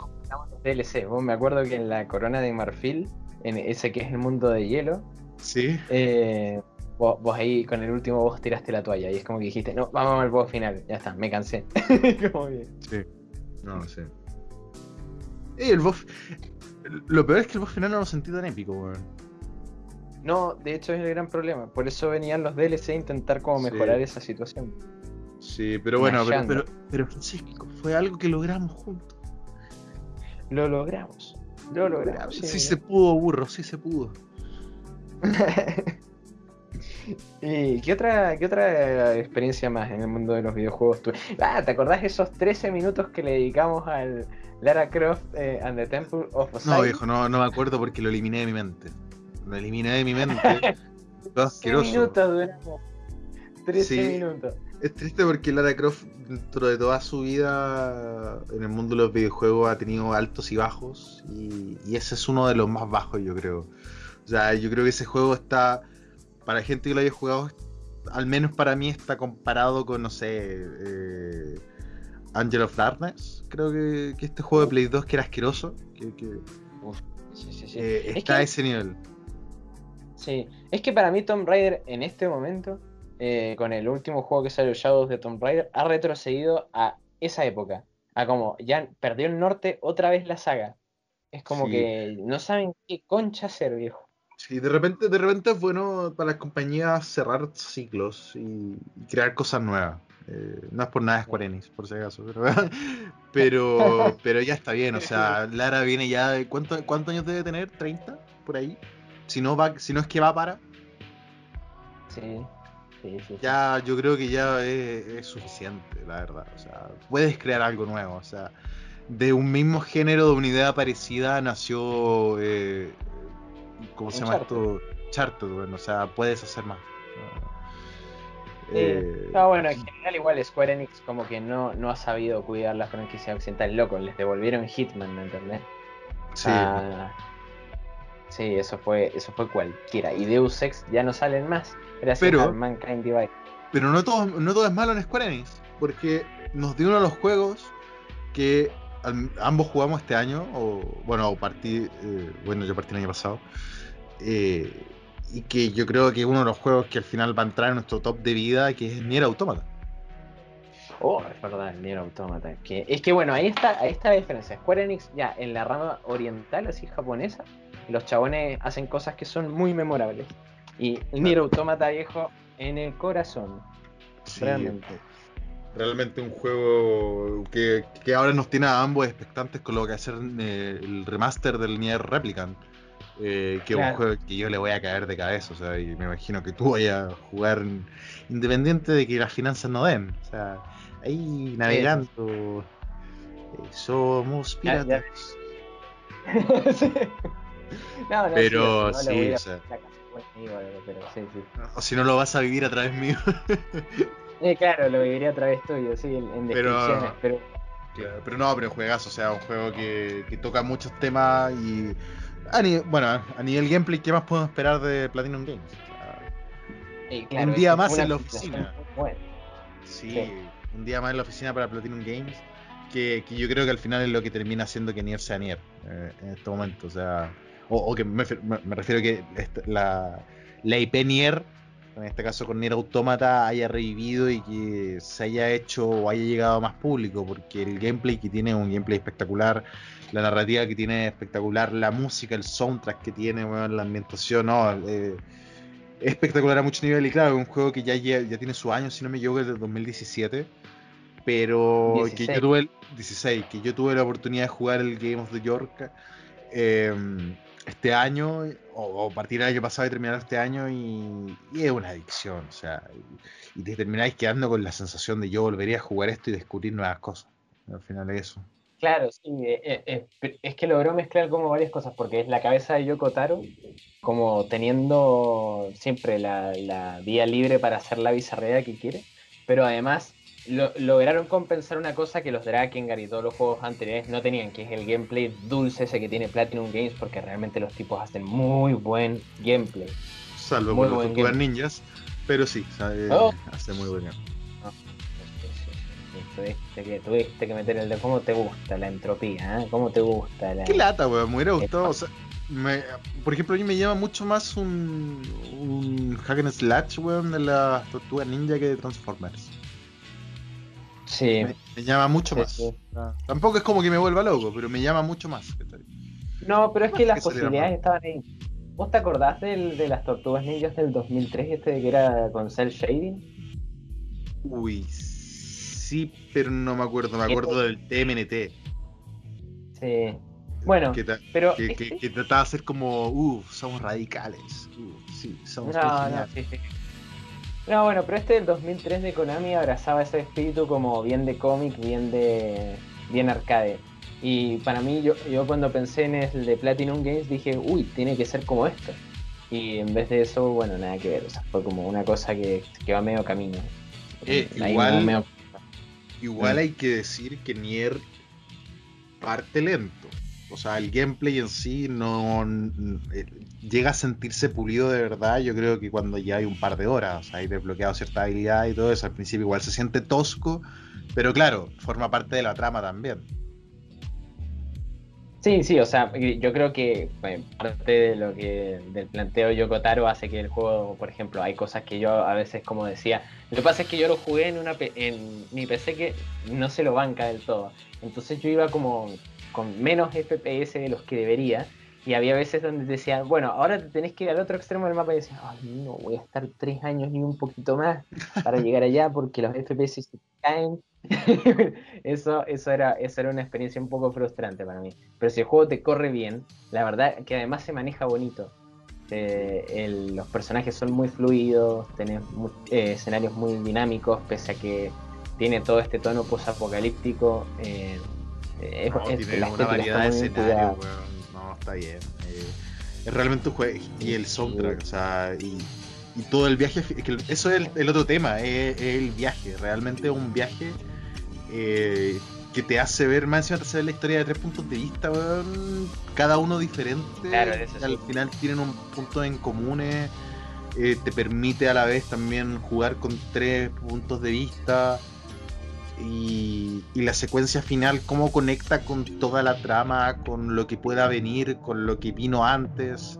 DLC. Vos me acuerdo que en la corona de marfil, en ese que es el mundo de hielo, sí, eh, vos, vos ahí con el último boss tiraste la toalla y es como que dijiste, no, vamos al boss final, ya está, me cansé. Como que- Sí. No, sí. Eh, el boss. Lo peor es que el boss final no lo sentí tan épico, weón. No, de hecho es el gran problema. Por eso venían los DLC a intentar como Sí. mejorar esa situación. Sí, pero bueno, pero, pero, pero Francisco, fue algo que logramos juntos. Lo logramos. Lo logramos. Sí, se pudo, burro, sí se pudo. ¿Y qué otra, qué otra experiencia más en el mundo de los videojuegos tuve? Ah, ¿te acordás esos 13 minutos que le dedicamos al Lara Croft eh, and the Temple of No, Osiris? viejo, no, no me acuerdo porque lo eliminé de mi mente. Lo eliminé de mi mente. Todo 13 asqueroso. minutos duramos. 13 Sí. minutos. Es triste porque Lara Croft, dentro de toda su vida en el mundo de los videojuegos, ha tenido altos y bajos. Y, y ese es uno de los más bajos, yo creo. O sea, yo creo que ese juego está. Para gente que lo haya jugado, al menos para mí, está comparado con, no sé. Eh, Angel of Darkness. Creo que, que este juego de Play 2 que era asqueroso. Que, que, Sí, sí, sí. eh, Es está a que- ese nivel. Sí, es que para mí Tomb Raider en este momento, eh, con el último juego que salió Shadows de Tomb Raider, ha retrocedido a esa época. A como ya perdió el norte otra vez la saga. Es como que no saben qué concha hacer, viejo. Sí, de repente, de repente es bueno para las compañías cerrar ciclos y, y crear cosas nuevas. Eh, no es por nada Square Enix, por si acaso, pero, pero, pero ya está bien. O sea, Lara viene ya. de- ¿cuánto- ¿Cuántos años debe tener? ¿30? Por ahí. Si no, va, si no es que va para. Sí, sí, sí. sí. Ya, yo creo que ya es, es suficiente, la verdad. O sea, puedes crear algo nuevo. O sea, de un mismo género, de una idea parecida, nació. Eh, ¿Cómo se llama esto? Charted, bueno, o sea, puedes hacer más. Eh, No, bueno, en general igual Square Enix como que no, no ha sabido cuidar la franquicia occidental, loco, les devolvieron Hitman, ¿me entendés? sí, Ah, sí, eso fue, eso fue cualquiera. Y Deus Ex ya no salen más, gracias Pero- a Mankind Divide. Pero no todo, no todo es malo en Square Enix, porque nos dio uno de los juegos que al- ambos jugamos este año, o bueno, partí, eh, bueno, yo partí el año pasado, eh, y que yo creo que es uno de los juegos que al final va a entrar en nuestro top de vida, que es Nier Automata. Oh, es verdad, Nier Automata. Que, es que bueno, ahí está, ahí está la diferencia. Square Enix ya en la rama oriental, así japonesa, los chabones hacen cosas que son muy memorables. Y Nier Automata viejo en el corazón. Sí, Realmente. Realmente un juego que, que ahora nos tiene a ambos expectantes con lo que hacer eh, el remaster del Nier Replicant. eh, que es Claro. un juego que yo le voy a caer de cabeza, o sea, y me imagino que tú vayas a jugar independiente de que las finanzas no den. O sea, ahí navegando. eh, somos piratas. Sí. No, no, Pero sí, no, o sea. pero sí, sí. O si no lo vas a vivir a través mío. Eh, claro, lo viviría a través tuyo, sí, en, en Pero- descripciones, pero... Claro, pero no, pero juegas, o sea, un juego que, que toca muchos temas y. a bueno, a nivel gameplay, ¿qué más podemos esperar de Platinum Games? Eh, claro, Un día que más en la oficina. sí, Sí. un día más en la oficina para Platinum Games, que, que yo creo que al final es lo que termina haciendo que Nier sea Nier eh, en este momento. O sea, o, o que me, refiero que esta- la, la IP Nier, en este caso con Nier Automata, haya revivido y que se haya hecho o haya llegado a más público, porque el gameplay que tiene es un gameplay espectacular, la narrativa que tiene es espectacular, la música, el soundtrack que tiene, weón, la ambientación, no, eh, es espectacular a mucho nivel y claro, es un juego que ya, ya tiene su año, si no me equivoco, es del 2017. Pero que 16. yo tuve el 16, que yo tuve la oportunidad de jugar el Game of the York eh, este año, o, partir del año pasado y terminar este año, y, es una adicción, o sea, y, te termináis quedando con la sensación de yo volvería a jugar esto y descubrir nuevas cosas. Al final es eso. Claro, sí, eh, eh, es que logró mezclar como varias cosas, porque es la cabeza de Yoko Taro, como teniendo siempre la, la vía libre para hacer la bizarrería que quiere, pero además lo- lograron compensar una cosa que los Drakengard y todos los juegos anteriores no tenían, que es el gameplay dulce ese que tiene Platinum Games, porque realmente los tipos hacen muy buen gameplay. Salvo Muy por los game. Ninjas, pero sí, sea, eh, Oh. hace muy buen game. Tuviste que, tuviste que meter el de cómo te gusta la entropía, ¿eh? ¿Cómo te gusta la... Qué lata, weón, me hubiera gustado. O sea, me- por ejemplo, a mí me llama mucho más un, un hack and slash, weón, de las tortugas ninja que de Transformers. Sí, Me, me llama mucho Sí, más. sí. Tampoco es como que me vuelva loco, pero me llama mucho más. No, pero es que las que posibilidades estaban ahí. ¿Vos te acordás del, de las tortugas ninjas del 2003, este de que era con cel shading? Uy, sí, pero no me acuerdo. Me acuerdo del TMNT. Sí. Bueno, que, pero. que, este- que- que trataba de ser como, uff, somos radicales. Uf, sí, somos No, muy no, geniales. sí, sí. No, bueno, pero este del 2003 de Konami abrazaba ese espíritu como bien de cómic, bien de. bien arcade. Y para mí, yo, yo cuando pensé en el de Platinum Games dije, uy, tiene que ser como esto. Y en vez de eso, bueno, nada que ver. O sea, fue como una cosa que, que va medio camino. Eh, igual- medio- Igual hay que decir que Nier parte lento. O sea, el gameplay en sí no eh, llega a sentirse pulido de verdad. Yo creo que cuando ya hay un par de horas, hay desbloqueado cierta habilidad y todo eso, al principio igual se siente tosco, pero claro, forma parte de la trama también. Sí, sí, o sea, yo creo que bueno, parte de lo que del planteo Yoko Taro hace que el juego, por ejemplo, hay cosas que yo a veces como decía, lo que pasa es que yo lo jugué en una en mi PC que no se lo banca del todo. Entonces yo iba como con menos FPS de los que debería Y había veces donde te decían, bueno, ahora te tenés que ir al otro extremo del mapa y decías, ay, no, voy a estar tres años ni un poquito más para llegar allá porque los FPS se caen. eso, eso, era, eso era una experiencia un poco frustrante para mí. Pero si el juego te corre bien, la verdad que además se maneja bonito. Eh, el- los personajes son muy fluidos, tenés mu- eh, escenarios muy dinámicos, pese a que tiene todo este tono post-apocalíptico. eh, eh, es- No, es- tiene la una variedad de escenarios, weón. No, está bien. Eh, es realmente un juego. Y el soundtrack, o sea, y, y todo el viaje. que eso es el, el otro tema, es, es el viaje. Realmente es un viaje eh, que te hace ver, más encima te hace ver la historia de tres puntos de vista, weón, cada uno diferente. Claro, eso sí. al final tienen un punto en común. eh, te permite a la vez también jugar con tres puntos de vista y, y la secuencia final, cómo conecta con toda la trama, con lo que pueda venir, con lo que vino antes.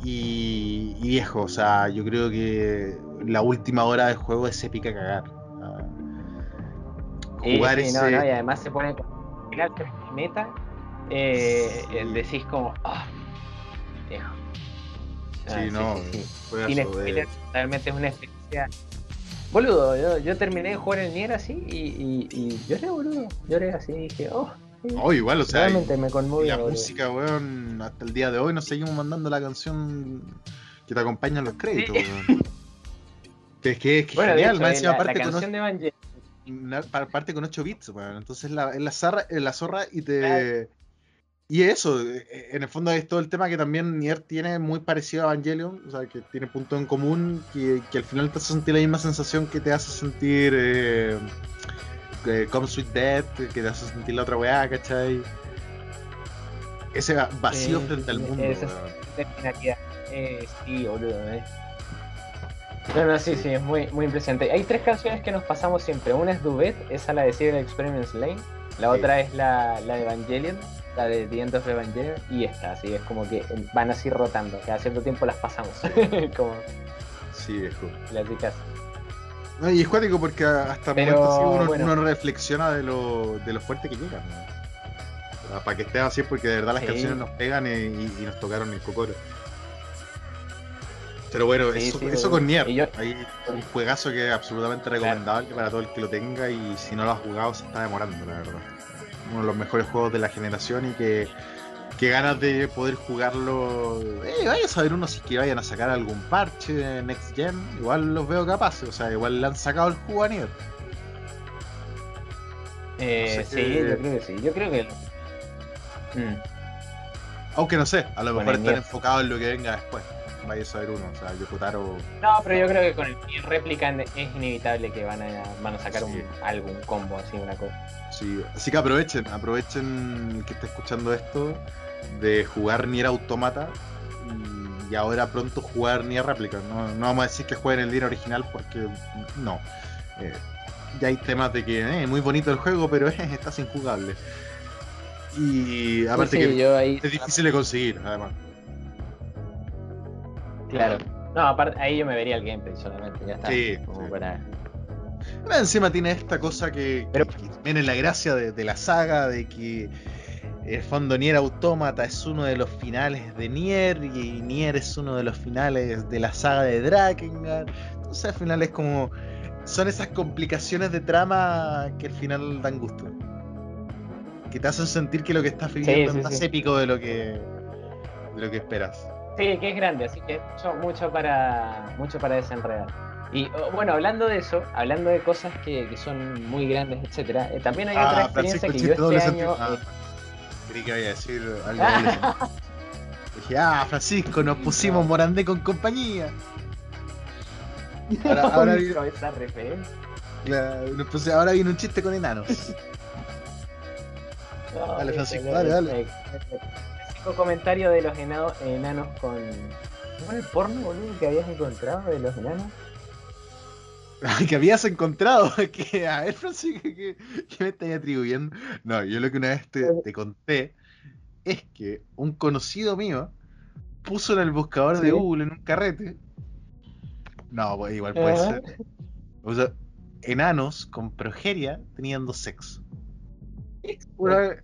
Y, y viejo, o sea, yo creo que la última hora del juego es épica cagar. Ah, Sí, Jugar sí, ese. no, no, y además se pone meta, eh, Sí. decís como, ah, viejo. Ah, Sí, no, sí, sí. realmente es una experiencia. Boludo, yo, yo terminé de jugar el Nier así y, y, y lloré, boludo. Lloré así y dije, oh, sí, oh, igual, o sea, realmente me y conmovió. la boludo. música, weón, hasta el día de hoy nos seguimos mandando la canción que te acompaña en los créditos, Sí. weón. Es que es que Bueno, genial, más encima aparte con una pa- parte con 8 bits, weón. Entonces la, es la, zarra, la zorra y te. Y eso, eh, en el fondo es todo el tema que también Nier tiene muy parecido a Evangelion, o sea, que tiene puntos en común, que, que al final te hace sentir la misma sensación que te hace sentir eh, eh, Come Sweet Death, que te hace sentir la otra weá, ¿cachai? Ese va- vacío Eh, frente al mundo, esa-. Eh, sí, boludo, eh. No, no, sí, sí, es muy, muy impresionante. Hay tres canciones que nos pasamos siempre. Una es Duet, esa la de Civil Experience Lane. La Sí. otra es la, la de Evangelion, la de The End of Evangelion. Y esta, así es como que van así rotando. Cada cierto tiempo las pasamos. como Sí, viejo. clásicas. No, y es cuático porque hasta el Pero, momento uno, bueno. uno reflexiona de lo, de lo fuerte que llegan. Para que esté así, porque de verdad las Sí. canciones nos pegan y, nos tocaron el cocoro. Pero bueno, Sí, eso, sí, eso con Nier. Yo- Hay un juegazo que es absolutamente recomendable para todo el que lo tenga y si no lo ha jugado se está demorando, la verdad. Uno de los mejores juegos de la generación y que, que ganas de poder jugarlo. Eh, vaya a saber uno si es que vayan a sacar algún parche de Next Gen. Igual los veo capaces, o sea, igual le han sacado el juego a Nier. Eh, No sé sí, yo creo que sí. Yo creo que. Mm. Aunque no sé, a lo mejor el están enfocados en lo que venga después. Vaya a saber uno, o sea, Yokotaro. No, pero yo creo que con el Replicant es inevitable que van a, van a sacar Sí. un, algún combo así, una cosa. Sí, así que aprovechen, aprovechen que está escuchando esto de jugar Nier Automata y, ahora pronto jugar Nier Replica. No, no vamos a decir que jueguen el Nier original porque no. Eh, ya hay temas de que eh, muy bonito el juego, pero eh, está sin jugable. Y aparte Sí, sí, que yo ahí. es difícil de conseguir, además. Claro. No, aparte, ahí yo me vería el gameplay solamente, ya está. Sí, como sí. para- Además, Encima tiene esta cosa que, Pero- que viene la gracia de, de la saga, de que el fondo Nier Automata es uno de los finales de Nier y Nier es uno de los finales de la saga de Drakengard. Entonces al final es como... Son esas complicaciones de trama que al final dan gusto. Que te hacen sentir que lo que estás viviendo sí, es más sí. épico de lo que, de lo que esperas. Sí, que es grande, así que mucho, mucho para mucho para desenredar. Y oh, bueno, hablando de eso, hablando de cosas que, que son muy grandes, etcétera, eh, también hay otra experiencia que yo este sentido. año. Ah, eh, creí que iba a decir algo. Dije, ah, Francisco, nos pusimos Morandé con compañía. Ahora, ahora, viene, esa referencia. claro, nos puse- ahora viene un chiste con enanos. No, Dale, Francisco, no dale, dale. Eh, eh, comentario de los enanos con. ¿Cómo era el porno, boludo, que habías encontrado de los enanos? Que habías encontrado. Que, a ver, Francisco, ¿qué, me estáis atribuyendo? No, yo lo que una vez te, te conté es que un conocido mío puso en el buscador de. Google en un carrete. No, pues, igual puede Ajá. ser. O sea, enanos con progeria teniendo sexo. Una vez-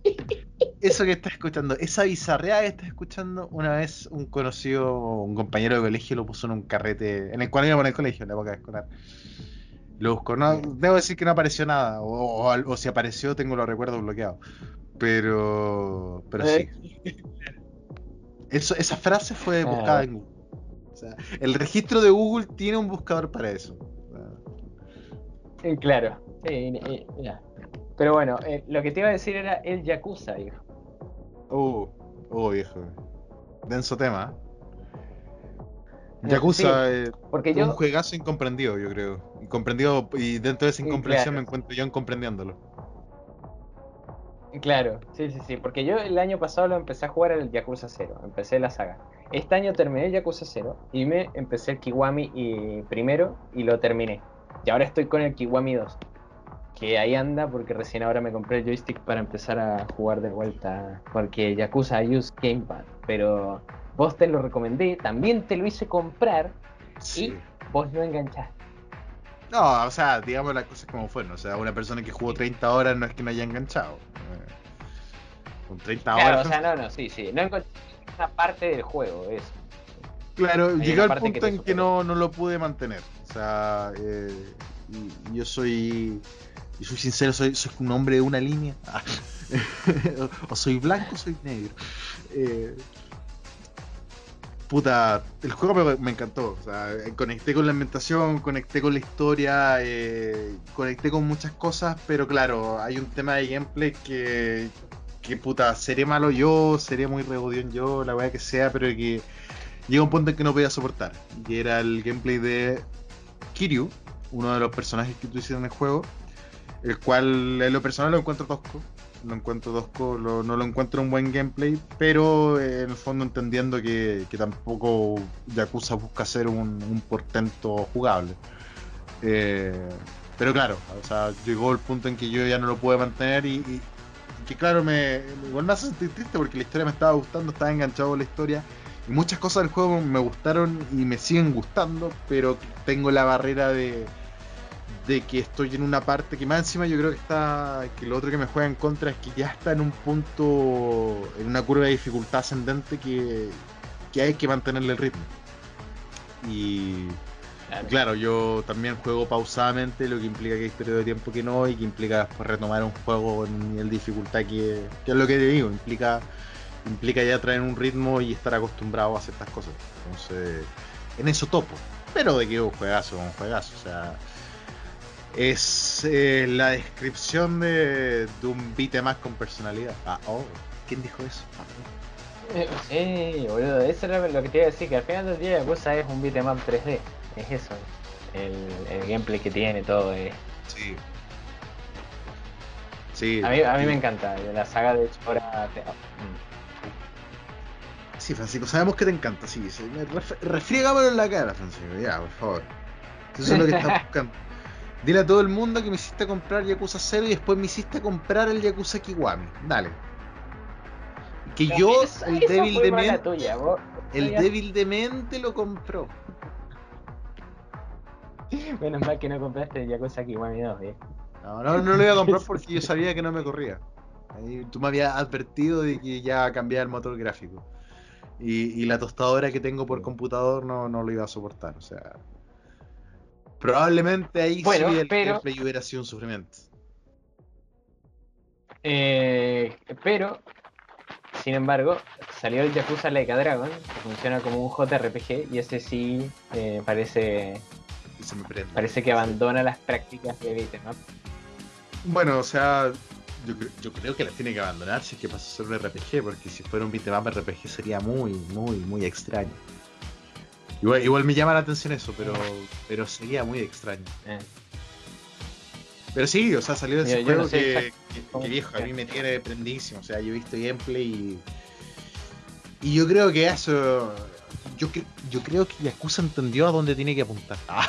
eso que estás escuchando, esa bizarreada que estás escuchando, una vez un conocido, un compañero de colegio lo puso en un carrete, en el cual íbamos en el colegio, en la época escolar. Lo busco, no, debo decir que no apareció nada, o, o si apareció tengo los recuerdos bloqueados. Pero, pero sí. Eso, esa frase fue Ah, buscada en Google. O sea, el registro de Google tiene un buscador para eso. Eh, Claro, sí, eh, ya. Pero bueno, eh, lo que te iba a decir era el Yakuza, viejo. Oh, oh, viejo. Denso tema. Eh, Yakuza sí, es un yo, juegazo incomprendido, yo creo. Incomprendido, y dentro de esa incomprensión claro. me encuentro yo incomprendiéndolo. claro, sí, sí, sí, porque yo el año pasado lo empecé a jugar el Yakuza 0, empecé la saga. Este año terminé el Yakuza 0 y me empecé el Kiwami y primero y lo terminé. Y ahora estoy con el Kiwami 2, que ahí anda porque recién ahora me compré el joystick para empezar a jugar de vuelta, porque Yakuza use Gamepad, pero vos te lo recomendé, también te lo hice comprar, Sí. vos no enganchaste. No, o sea, digamos las cosas como fueron. O sea, una persona que jugó 30 horas no es que no haya enganchado. Eh, Con 30 Claro, horas. o sea, no, no, sí, sí, no encontré una parte del juego, eso. Claro, Hay llegó al que punto en que no, no lo pude mantener. O sea, eh, y- yo soy. Y soy sincero, soy, soy un hombre de una línea. O soy blanco o soy negro. Eh, puta, el juego me, me encantó. O sea, conecté con la ambientación, conecté con la historia, eh, conecté con muchas cosas, pero claro, hay un tema de gameplay que. Que puta, seré malo yo, seré muy rebodión yo, la weá que sea, pero que llega un punto en que no podía soportar. Y era el gameplay de Kiryu, uno de los personajes que tú hiciste en el juego, el cual en lo personal lo encuentro tosco. Lo encuentro tosco, lo- no lo encuentro un buen gameplay, pero eh, en el fondo entendiendo que, que tampoco Yakuza busca ser un, portento jugable. Eh, pero claro, o sea, llegó el punto en que yo ya no lo pude mantener y, que claro, me, igual me hace sentir triste porque la historia me estaba gustando, estaba enganchado con la historia y muchas cosas del juego me gustaron y me siguen gustando, pero tengo la barrera de, de que estoy en una parte que más encima yo creo que está, que lo otro que me juega en contra es que ya está en un punto, en una curva de dificultad ascendente que, que hay que mantenerle el ritmo. Y Claro. claro, yo también juego pausadamente, lo que implica que hay periodo de tiempo que no y que implica después retomar un juego en un nivel de dificultad que, que es lo que te digo, implica implica ya traer un ritmo y estar acostumbrado a ciertas cosas. Entonces, en eso topo. Pero de que un juegazo, un juegazo. O sea, es eh, la descripción de, de un beat más con personalidad. Ah, oh, ¿quién dijo eso? Ah, Eh, eh, boludo, eso era lo que te iba a decir, que al final del día Yakuza es un beat'em up 3D, es eso, el, el gameplay que tiene, todo. eh. sí. Sí, A mí, a mí sí. me encanta, la saga de hecho ahora... te- mm. Sí, Francisco, sabemos que te encanta, sí. sí. Ref- en la cara, Francisco, ya, por favor. Eso es lo que estás buscando. Dile a todo el mundo que me hiciste comprar Yakuza 0 y después me hiciste comprar el Yakuza Kiwami. Dale. Que yo, el eso débil de mente, tuya, el débil de mente lo compró. Menos mal que no compraste el Yakuza Kiwami 2, eh. No, no, no lo iba a comprar porque yo sabía que no me corría. Ahí tú me habías advertido de que ya cambiaba el motor gráfico. Y, y la tostadora que tengo por computador no, no lo iba a soportar. O sea, probablemente ahí Bueno, sí el pero- hubiera sido un sufrimiento. Eh, pero, sin embargo, salió el Yakuza Like a Dragon, que funciona como un JRPG, y ese sí eh, parece, Y se me prende. parece que abandona las prácticas de beat'em up. Bueno, o sea, yo, cre- yo creo que las tiene que abandonar si es que pasa a ser un RPG, porque si fuera un beatmap RPG sería muy, muy, muy extraño. Igual, igual me llama la atención eso, pero, pero sería muy extraño. Eh, Pero sí, o sea, salió de ese Yo- yo no juego sé que, que- viejo, a mí me tiene prendísimo. O sea, yo he visto gameplay y. Y yo creo que eso. Yo, yo creo que Yakuza entendió a dónde tiene que apuntar. Ah.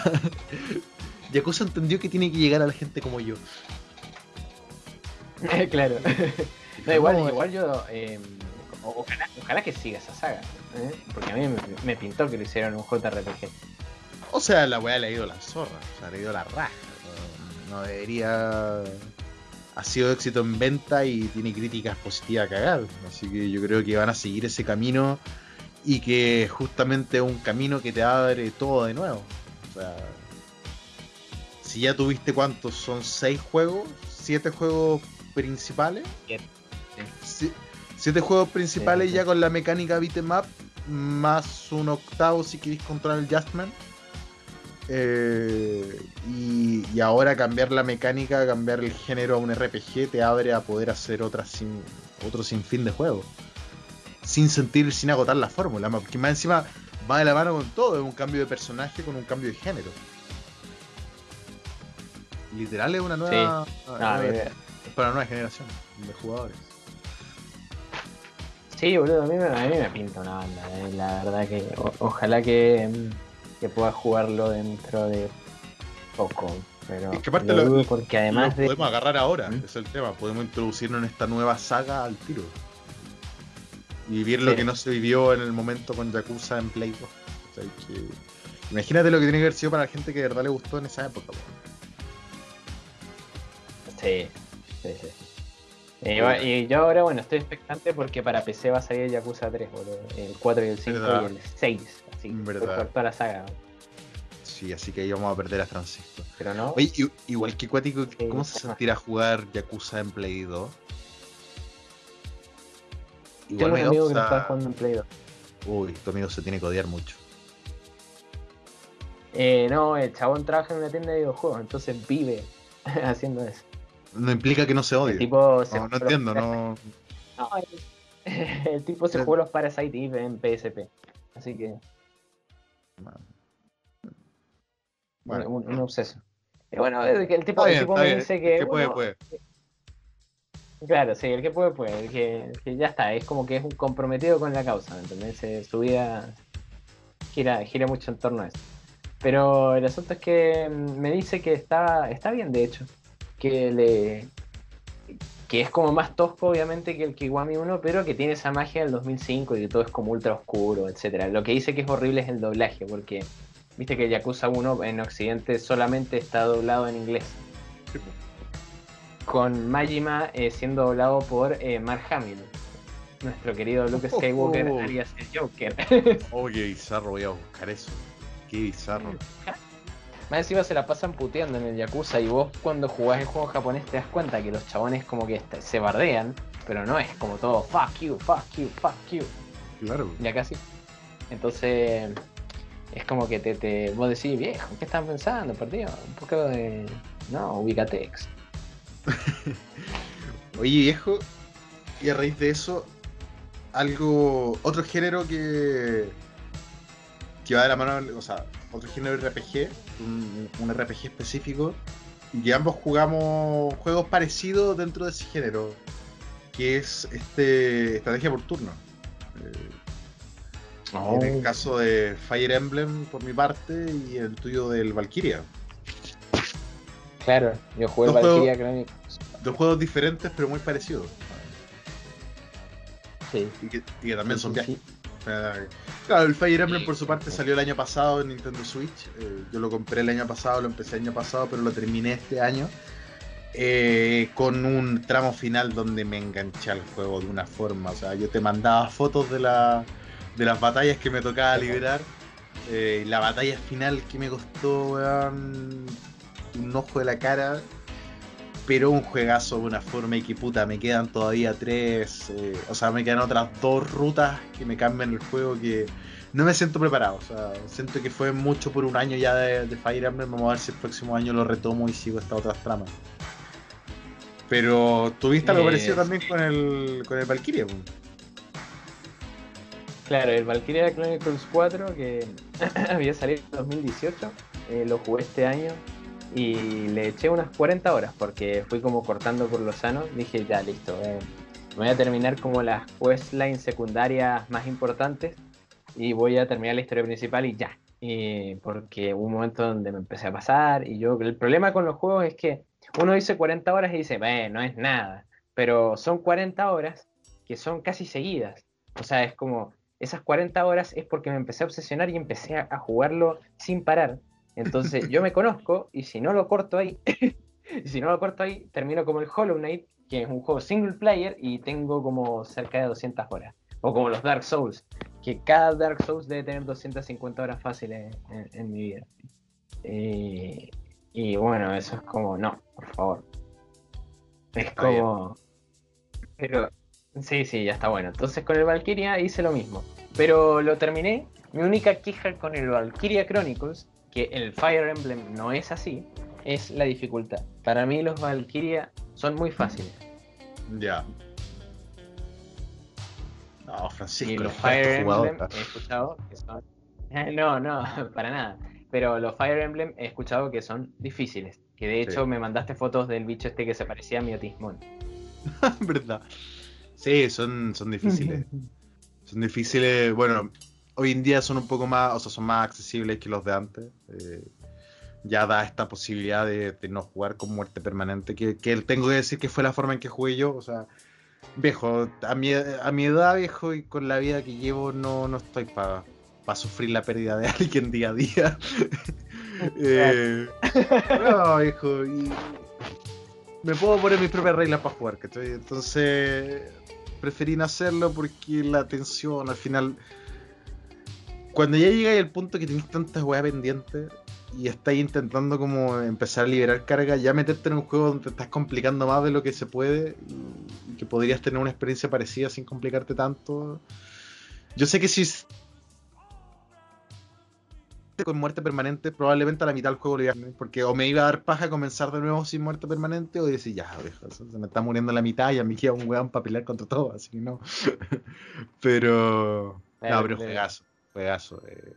Yakuza entendió que tiene que llegar a la gente como yo. claro. No, igual, yo. eh, ojalá que siga esa saga. ¿Eh? Porque a mí me, me pintó que lo hicieron un JRPG. O sea, la weá le ha ido la zorra. O sea, le ha ido la raja. No, no debería ha sido éxito en venta y tiene críticas positivas a cagar. Así que yo creo que van a seguir ese camino y que justamente es un camino que te abre todo de nuevo. O sea, si ya tuviste cuántos, son seis juegos, siete juegos principales. Siete, Si- siete juegos principales Sí, sí. ya con la mecánica beat'em up, más un octavo si queréis controlar el Justman. Eh, y, y ahora cambiar la mecánica, cambiar el género a un RPG te abre a poder hacer otras sin, otro sinfín de juegos. Sin sentir, sin agotar la fórmula. Porque más encima va de la mano con todo, es un cambio de personaje con un cambio de género. Literal es una nueva. Ah, nueva- para una nueva generación de jugadores. Sí, boludo, a mí, me, a mí me pinta una banda. eh, La verdad que o- ojalá que, mm, que pueda jugarlo dentro de poco. Pero Es que aparte lo porque además lo de... podemos agarrar ahora, ¿Mm? es el tema. Podemos introducirnos en esta nueva saga al tiro. Y vivir lo que no se vivió en el momento con Yakuza en Play 2. O sea, que- Imagínate lo que tiene que haber sido para la gente que de verdad le gustó en esa época. po. Sí, sí, sí. Y, y yo ahora, bueno, estoy expectante porque para PC va a salir el Yakuza 3, boludo. El 4 y el 5 Verdad. y el 6. Así, por Verdad. jugar toda la saga. Sí, así que ahí vamos a perder a Francisco. Pero no. Oye, igual que Cuático, Sí, ¿cómo se sentirá jugar Yakuza en Play 2? tengo un amigo que no está jugando en Play 2. Uy, tu amigo se tiene que odiar mucho. Eh, no, el chabón trabaja en una tienda de videojuegos, entonces vive haciendo eso. No implica que no se odie. El tipo se no, no entiendo, no. No, el, el tipo se jugó los Parasite Eve en PSP. Así que, Bueno, un, un obseso. Y bueno, el tipo, el bien, tipo me bien. dice que. que puede, bueno, puede. Claro, sí, el que puede, puede. El que, que ya está, es como que es un comprometido con la causa, ¿me entendés? Su vida gira, gira mucho en torno a eso. Pero el asunto es que mm, me dice que está, está bien, de hecho. Que le que es como más tosco, obviamente, que el Kiwami 1, pero que tiene esa magia del 2005 y que todo es como ultra oscuro, etcétera. Lo que dice que es horrible es el doblaje, porque viste que Yakuza 1 en Occidente solamente está doblado en inglés con Majima eh, siendo doblado por eh, Mark Hamill. Nuestro querido Luke Skywalker Oh. alias el Joker. Oh, qué bizarro, voy a buscar eso. Qué bizarro. Más encima se la pasan puteando en el Yakuza y vos cuando jugás el juego japonés te das cuenta que los chabones como que se bardean, pero no es como todo fuck you, fuck you, fuck you. Claro. Ya casi. Entonces es como que te, te vos decís, viejo, ¿qué están pensando? Perdido, un poco de... No, ubicatex. Oye, viejo, y a raíz de eso, algo. Otro género que. que va de la mano, o sea, otro género de RPG, un, un RPG específico, y que ambos jugamos juegos parecidos dentro de ese género, que es este estrategia por turno. Eh, En el caso de Fire Emblem por mi parte y el tuyo del Valkyria. Claro, yo jugué Dos Valkyria Chronicles. Dos juegos diferentes pero muy parecidos. Sí. Y que, y que también son Sí, viajes. sí. Claro, el Fire Emblem por su parte salió el año pasado en Nintendo Switch. Eh, yo lo compré el año pasado, lo empecé el año pasado, pero lo terminé este año. eh, con un tramo final donde me enganché al juego de una forma. O sea, yo te mandaba fotos de, la, de las batallas que me tocaba liberar. eh, la batalla final que me costó, weón, un ojo de la cara. Pero un juegazo de una forma y que puta, me quedan todavía tres, eh, o sea, me quedan otras dos rutas que me cambian el juego que no me siento preparado. O sea, siento que fue mucho por un año ya de, de Fire Emblem. Vamos a ver si el próximo año lo retomo y sigo estas otras tramas. Pero tuviste algo Eh, parecido también con el, con el Valkyria. Claro, el Valkyria Chronicles 4 que había salido en 2018, eh, lo jugué este año y le eché unas 40 horas porque fui como cortando por lo sano. Dije, ya listo, eh, voy a terminar como las questlines secundarias más importantes y voy a terminar la historia principal y ya. Y porque hubo un momento donde me empecé a pasar y yo, el problema con los juegos es que uno dice 40 horas y dice, "Bueno, no es nada, pero son 40 horas que son casi seguidas. O sea, es como, esas 40 horas es porque me empecé a obsesionar y empecé a jugarlo sin parar. Entonces yo me conozco y si no lo corto ahí, Y si no lo corto ahí, termino como el Hollow Knight, que es un juego single player y tengo como cerca de 200 horas. O como los Dark Souls, que cada Dark Souls debe tener 250 horas fáciles en, en mi vida. Eh, y bueno, eso es como, no, por favor. Es como... Pero, sí, sí, ya está bueno. Entonces con el Valkyria hice lo mismo. Pero lo terminé. Mi única queja con el Valkyria Chronicles, que el Fire Emblem no es así, es la dificultad. Para mí los Valkyria son muy fáciles. Ya. No, Francisco. Y los Fire Emblem he escuchado que son... No, no, para nada. Pero los Fire Emblem he escuchado que son difíciles. Que de hecho Sí. me mandaste fotos del bicho este que se parecía a mi Otismon. ¿Verdad? Sí, son, son difíciles. son difíciles, bueno, hoy en día son un poco más, o sea, son más accesibles que los de antes. eh, ya da esta posibilidad de, de no jugar con muerte permanente, que, que tengo que decir que fue la forma en que jugué yo, o sea, viejo, a mi, a mi edad, viejo, y con la vida que llevo, no, no estoy para sufrir la pérdida de alguien día a día. Eh, no, viejo, y me puedo poner mis propias reglas para jugar, ¿cachai? Entonces, preferí no hacerlo porque la tensión al final. Cuando ya llegáis al punto que tenéis tantas weas pendientes y estáis intentando como empezar a liberar carga, ya meterte en un juego donde te estás complicando más de lo que se puede y, que podrías tener una experiencia parecida sin complicarte tanto. Yo sé que si con muerte permanente, probablemente a la mitad del juego lo iba a porque o me iba a dar paja comenzar de nuevo sin muerte permanente o decir, ya, viejo, se me está muriendo la mitad y a mí queda un weón para pelear contra todo, así que no. pero. No, pero juegazo, juegazo. eh.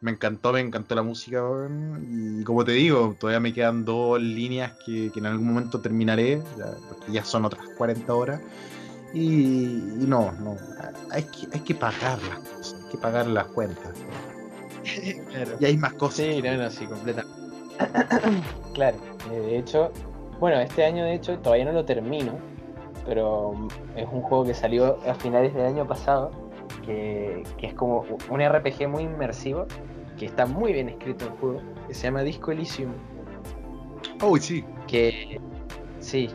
Me encantó, me encantó la música, weón, Y como te digo, todavía me quedan dos líneas que, que en algún momento terminaré, ya- porque ya son otras 40 horas. Y, y no, no. Hay que, hay que pagar las cosas, hay que pagar las cuentas. Claro. Y hay más cosas. Sí, no, no, sí, completa. claro, eh, de hecho, bueno, este año de hecho todavía no lo termino, pero es un juego que salió a finales del año pasado, que, que es como un RPG muy inmersivo, que está muy bien escrito el juego, que se llama Disco Elysium, Oh, sí. que sí,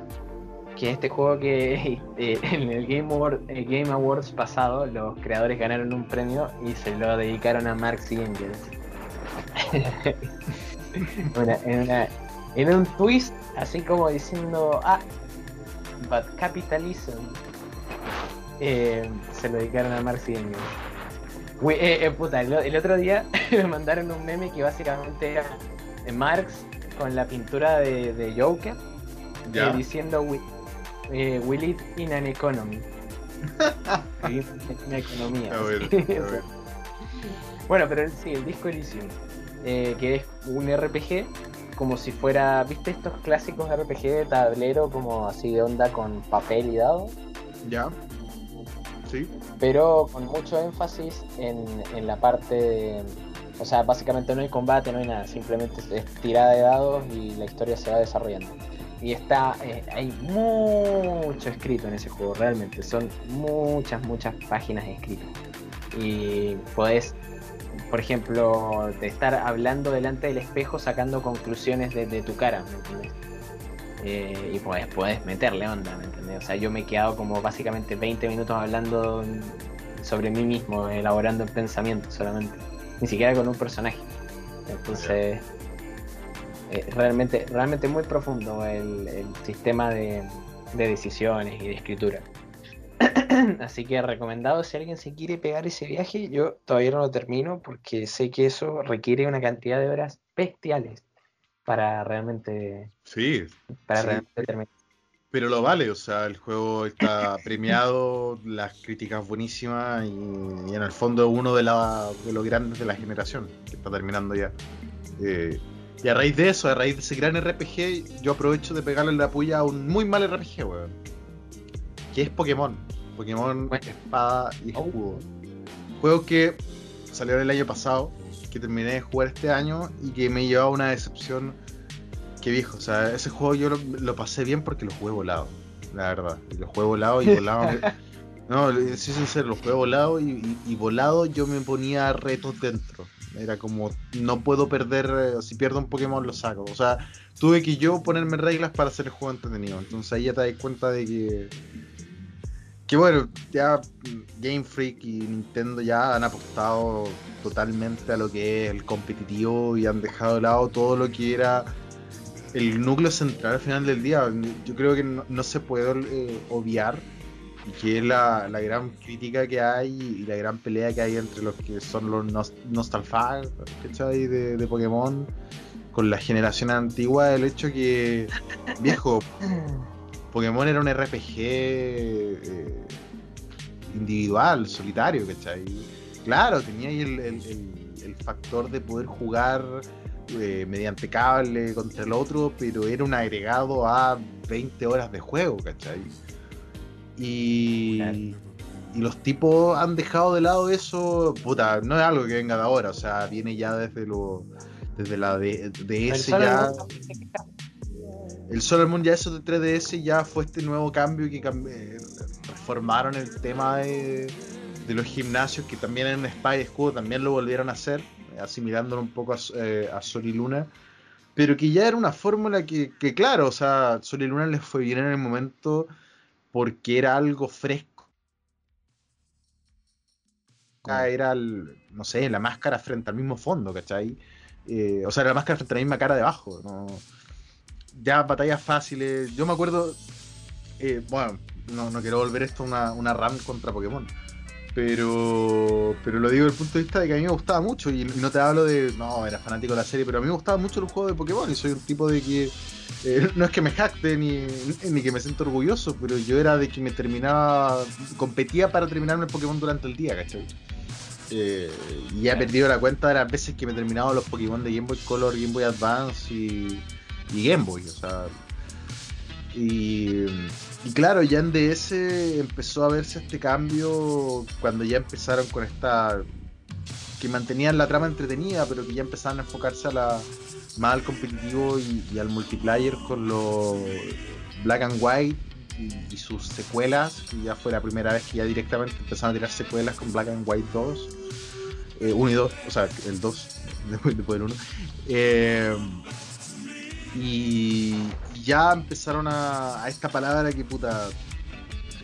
que es este juego que eh, en el Game, Award- el Game Awards pasado los creadores ganaron un premio y se lo dedicaron a Marx Engels. Una- en, una- en un twist así como diciendo, ah, but capitalism. Eh, se lo dedicaron a Marx y Engels. Eh, eh, puta, el, el otro día me mandaron un meme que básicamente era de Marx con la pintura de, de Joker diciendo we, we live in an economy. Una economía. A ver, sí. a ver. Bueno, pero sí, el disco Elysium, que es un RPG como si fuera, ¿viste estos clásicos RPG de tablero como así de onda con papel y dado? Ya. Sí. pero con mucho énfasis en, en la parte de... O sea, básicamente no hay combate, no hay nada, simplemente es- tirada de dados y la historia se va desarrollando. Y está, eh, hay mucho escrito en ese juego, realmente, son muchas, muchas páginas escritas. Y podés, por ejemplo, de estar hablando delante del espejo sacando conclusiones de, de tu cara. Eh, y podés, podés meterle onda, ¿me entendés? O sea, yo me he quedado como básicamente 20 minutos hablando sobre mí mismo, elaborando el pensamiento solamente. Ni siquiera con un personaje. Entonces, eh, realmente, realmente muy profundo el, sistema de decisiones y de escritura. Así que recomendado si alguien se quiere pegar ese viaje, yo todavía no lo termino porque sé que eso requiere una cantidad de horas bestiales para realmente, Sí. para Sí. realmente terminar. Pero lo vale, o sea, el juego está premiado, las críticas buenísimas y, y en el fondo es uno de, la- de los grandes de la generación que está terminando ya. Eh, y a raíz de eso, a raíz de ese gran RPG, yo aprovecho de pegarle la puya a un muy mal RPG, weón. Que es Pokémon. Pokémon. Espada y. Escudo. Juego que salió el año pasado, que terminé de jugar este año y que me llevó a una decepción que viejo. O sea, ese juego yo lo, lo pasé bien porque lo jugué volado, la verdad. Lo jugué volado y volado. me- No, soy sincero, lo jugué volado y, y- y volado yo me ponía retos dentro. Era como, no puedo perder, eh, si pierdo un Pokémon lo saco. O sea, tuve que yo ponerme reglas para hacer el juego entretenido. Entonces ahí ya te das cuenta de que... Que bueno, ya mm, Game Freak y Nintendo ya han apostado totalmente a lo que es el competitivo y han dejado de lado todo lo que era el núcleo central al final del día. Yo creo que no, se puede eh, obviar y que es la, la gran crítica que hay y la gran pelea que hay entre los que son los nos, nostalfags ¿cachai? De, de Pokémon con la generación antigua, el hecho que, viejo, Pokémon era un RPG eh, individual, solitario, ¿cachai? Claro, tenía ahí el, el- el- el factor de poder jugar eh, mediante cable contra el otro, pero era un agregado a 20 horas de juego, ¿cachai? Y, Claro. y los tipos han dejado de lado eso, puta, no es algo que venga de ahora, o sea, viene ya desde lo desde la de, DS Sol ya. El Solar Moon ya eso de 3DS ya fue este nuevo cambio que eh, reformaron el tema de, de los gimnasios que también en Spy Escudo también lo volvieron a hacer, asimilándolo un poco a, eh, a Sol y Luna, pero que ya era una fórmula que, que claro, o sea, Sol y Luna les fue bien en el momento porque era algo fresco. Era, el- no sé, la máscara frente al mismo fondo, ¿cachai? Eh, o sea, la máscara frente a la misma cara debajo, ¿no? Ya batallas fáciles. Yo me acuerdo, eh, bueno, no, no quiero volver esto una, una run contra Pokémon, pero pero lo digo desde el punto de vista de que a mí me gustaba mucho y, y no te hablo de, no, era fanático de la serie, pero a mí me gustaban mucho los juegos de Pokémon y soy un tipo de que eh, no es que me jacte ni, ni que me siento orgulloso, pero yo era de que me terminaba, competía para terminarme el Pokémon durante el día, ¿cachai? Eh, y he perdido la cuenta de las veces que me he terminado los Pokémon de Game Boy Color, Game Boy Advance y, y Game Boy, o sea. Y, y claro, ya en DS empezó a verse este cambio cuando ya empezaron con esta. que mantenían la trama entretenida, pero que ya empezaban a enfocarse a la, más al competitivo y, y al multiplayer con los Black and White y, y sus secuelas, que ya fue la primera vez que ya directamente empezaron a tirar secuelas con Black and White 2, 1 y 2, o sea, el 2, después, después del 1. Eh, y ya empezaron a, a esta palabra que puta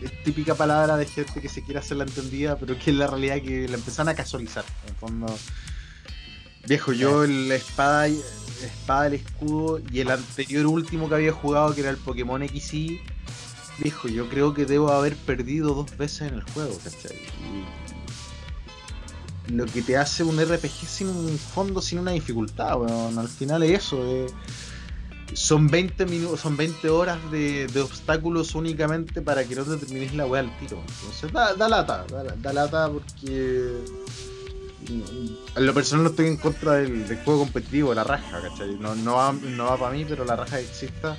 es típica palabra de gente que se quiere hacer la entendida, pero que es la realidad que la empezaron a casualizar. En el fondo, viejo, yo el espada, y- espada, el escudo y el anterior último que había jugado, que era el Pokémon XY, viejo, yo creo que debo haber perdido dos veces en el juego, ¿cachai? Y lo que te hace un RPG sin un fondo, sin una dificultad, weón. Al final es eso, eh. Son 20 minutos, son 20 horas de, de obstáculos únicamente para que no te termines la weá al tiro. Entonces da, da lata, da, da lata porque mm, en lo personal no estoy en contra del, juego competitivo, la raja, ¿cachai? No, no va, no va para mí, pero la raja exista.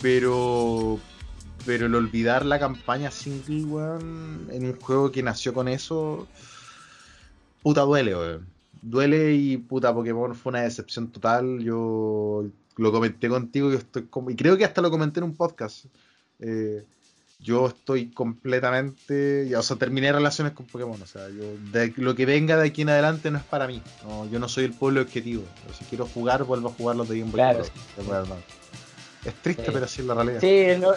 Pero pero el olvidar la campaña single, weón, en un juego que nació con eso, puta duele, weón. Duele y puta Pokémon fue una decepción total. Yo lo comenté contigo y estoy como, y creo que hasta lo comenté en un podcast. Eh, yo estoy completamente, ya, o sea, terminé relaciones con Pokémon, o sea, yo de, lo que venga de aquí en adelante no es para mí. No, yo no soy el pueblo objetivo. Yo, si quiero jugar, vuelvo a jugar los de Game Boy Claro, Advance. Es triste, Sí. pero así es la realidad. Sí, lo-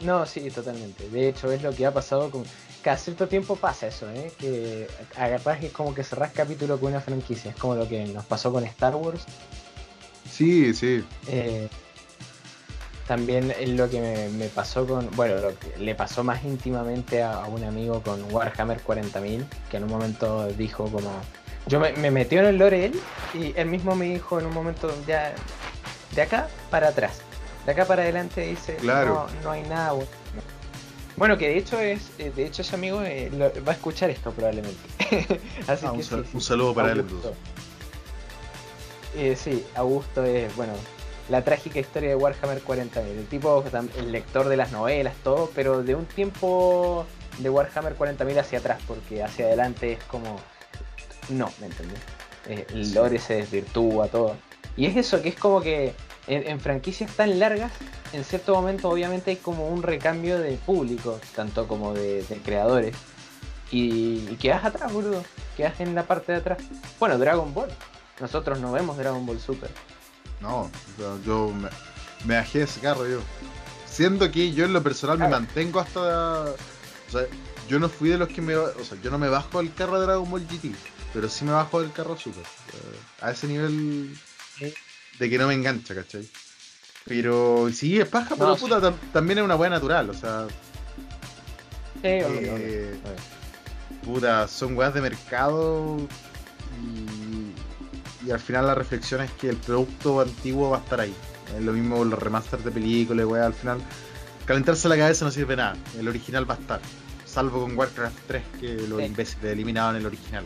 No, sí, totalmente. De hecho, es lo que ha pasado con. Cada cierto tiempo pasa eso, ¿eh? Que es como que cerrás capítulo con una franquicia. Es como lo que nos pasó con Star Wars. Sí, sí. Eh, también es lo que me, me pasó con. Bueno, lo que le pasó más íntimamente a, a un amigo con Warhammer 40.000, que en un momento dijo como. Yo me, me metió en el lore él y él mismo me dijo en un momento ya. De acá para atrás. De acá para adelante dice. Claro. No, no hay nada. bueno". Bueno, que de hecho es. eh, De hecho ese amigo eh, lo- va a escuchar esto probablemente. Así Ah, que un, sí, sal- sí. un saludo para él entonces. Eh, sí, Augusto es, bueno, la trágica historia de Warhammer 40.000. El tipo, el lector de las novelas, todo, pero de un tiempo de Warhammer 40.000 hacia atrás, porque hacia adelante es como. No, ¿me entendés? Eh, el lore se desvirtúa, todo. Y es eso, que es como que en, en franquicias tan largas, en cierto momento obviamente hay como un recambio de público, tanto como de, de creadores. Y, y quedas atrás, boludo. Quedas en la parte de atrás. Bueno, Dragon Ball. Nosotros no vemos Dragon Ball Super. No, yo, me, me bajé ese carro yo. Siendo que yo en lo personal me mantengo hasta. O sea, yo no fui de los que me. O sea, yo no me bajo del carro de Dragon Ball GT, pero sí me bajo del carro Super. Eh, A ese nivel de que no me engancha, ¿cachai? Pero sí, es paja, pero puta, tam- también es una buena natural, o sea, Sí, Eh, puta, son weas de mercado y, y al final la reflexión es que el producto antiguo va a estar ahí. Es lo mismo con los remasters de películas, weas, al final calentarse la cabeza no sirve nada, el original va a estar. Salvo con Warcraft 3 que los Sí. imbéciles eliminaban el original.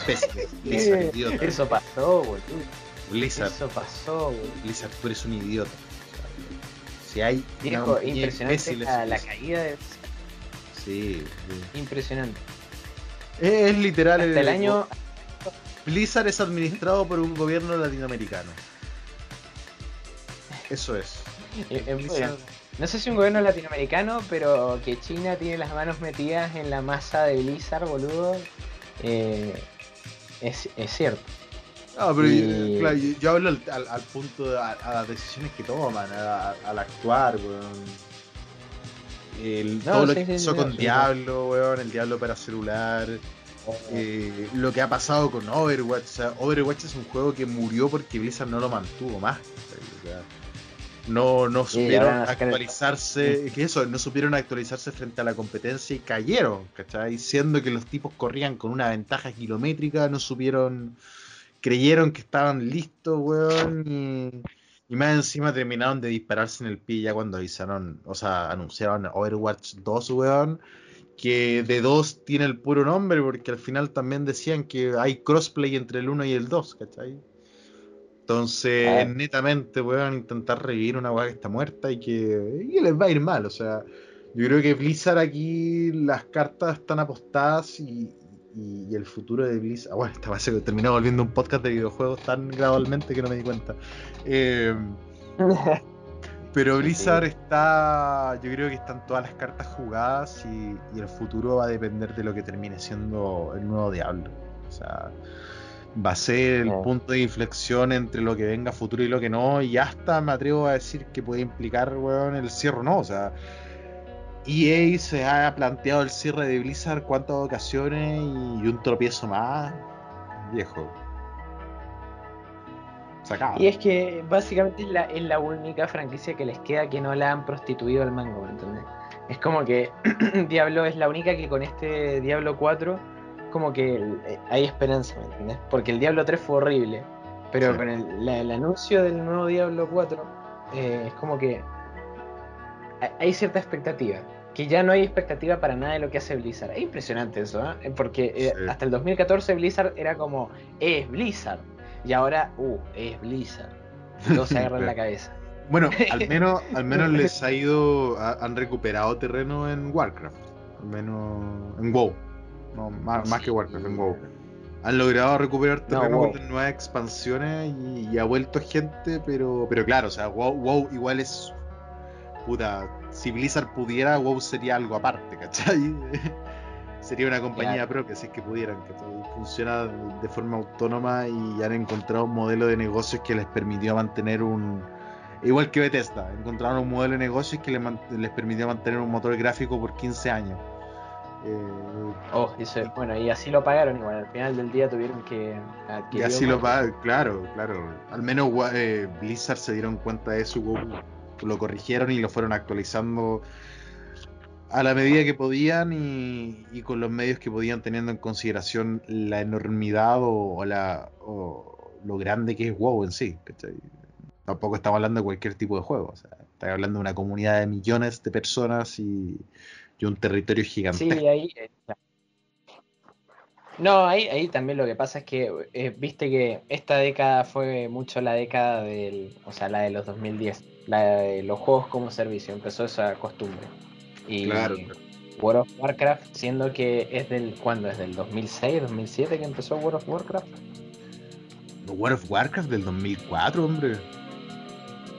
Imbéciles, Blizzard, idiota. Eso pasó, boludo. Blizzard, Eso pasó, boludo. Blizzard, tú eres un idiota. Si hay Viejo, impresionante la, la caída de... Sí, sí. Impresionante. Es, es literal Hasta el año... Blizzard es administrado por un gobierno latinoamericano. Eso es. eh, eh, Blizzard- No sé si un gobierno latinoamericano, pero que China tiene las manos metidas en la masa de Blizzard, boludo, eh, es, es cierto. No, pero Y- claro, yo, yo hablo al, al- al punto de a, a las decisiones que toman, a- a- al actuar, weón. El- No, todo lo que sí, pasó sí, con sí, Diablo, weón, el Diablo para celular. Eh, lo que ha pasado con Overwatch. O sea, Overwatch es un juego que murió porque Blizzard no lo mantuvo más. O sea, no, no supieron van a sacar el- actualizarse. Que eso, no supieron actualizarse frente a la competencia y cayeron, ¿cachai? Siendo que los tipos corrían con una ventaja kilométrica, no supieron. Creyeron que estaban listos, weón. Y, y más encima terminaron de dispararse en el pie ya cuando avisaron, o sea, anunciaron Overwatch 2, weón que de 2 tiene el puro nombre, porque al final también decían que hay crossplay entre el 1 y el 2, ¿cachai? Entonces, Ah. netamente, weón, intentar revivir una weá que está muerta y que, y que les va a ir mal, o sea, yo creo que Blizzard aquí las cartas están apostadas y, y- y el futuro de Blizzard, ah, bueno, esta base que terminó volviendo un podcast de videojuegos tan gradualmente que no me di cuenta. Eh, pero Blizzard está, yo creo que están todas las cartas jugadas y, y el futuro va a depender de lo que termine siendo el nuevo Diablo. O sea, va a ser el punto de inflexión entre lo que venga futuro y lo que no. Y hasta me atrevo a decir que puede implicar, weón, el cierre o no. O sea, EA se ha planteado el cierre de Blizzard cuántas ocasiones y un tropiezo más. Viejo. Y es que básicamente es la, es la única franquicia que les queda que no la han prostituido al mango, ¿me entendés? Es como que Diablo es la única que con este Diablo 4 como que eh, hay esperanza, ¿me entendés? Porque el Diablo 3 fue horrible, pero Sí. con el, la- el anuncio del nuevo Diablo 4 eh, es como que hay- cierta expectativa. Que ya no hay expectativa para nada de lo que hace Blizzard. Es impresionante eso, ¿eh? Porque eh, Sí. hasta el 2014 Blizzard era como, es Blizzard. Y ahora, uh, es Blizzard. Todos se agarran la cabeza. Bueno, al menos, al menos les ha ido, ha- han recuperado terreno en Warcraft, al menos en WoW, no, más, más que Warcraft, en WoW. Han logrado recuperar No, terreno WoW. con nuevas expansiones y, y ha vuelto gente, pero, pero claro, o sea, WoW, WoW igual es, puta, si Blizzard pudiera, WoW sería algo aparte, ¿cachai? sería una compañía Claro. propia, si es que pudieran, ¿cachai? Funciona de forma autónoma y han encontrado un modelo de negocios que les permitió mantener un, Igual que Bethesda, encontraron un modelo de negocios que les, permitió mantener un motor gráfico por 15 años. Eh, Oh, eso, bueno, y así lo pagaron igual. Al final del día tuvieron que y adquirir así lo va, claro, claro. Al menos eh, Blizzard se dieron cuenta de eso, lo corrigieron y lo fueron actualizando a la medida que podían y, con los medios que podían teniendo en consideración la enormidad o, la, lo grande que es WoW en sí. ¿cachai? Tampoco estamos hablando de cualquier tipo de juego. O sea, estamos hablando de una comunidad de millones de personas y, y un territorio gigantesco. Sí, ahí. eh. No, ahí, ahí también lo que pasa es que eh, viste que esta década fue mucho la década del, o sea, la de los 2010, la de los juegos como servicio, empezó esa costumbre. Y Claro. World of Warcraft, siendo que es del, ¿cuándo? ¿Es del 2006, 2007 que empezó World of Warcraft? World of Warcraft del 2004, hombre.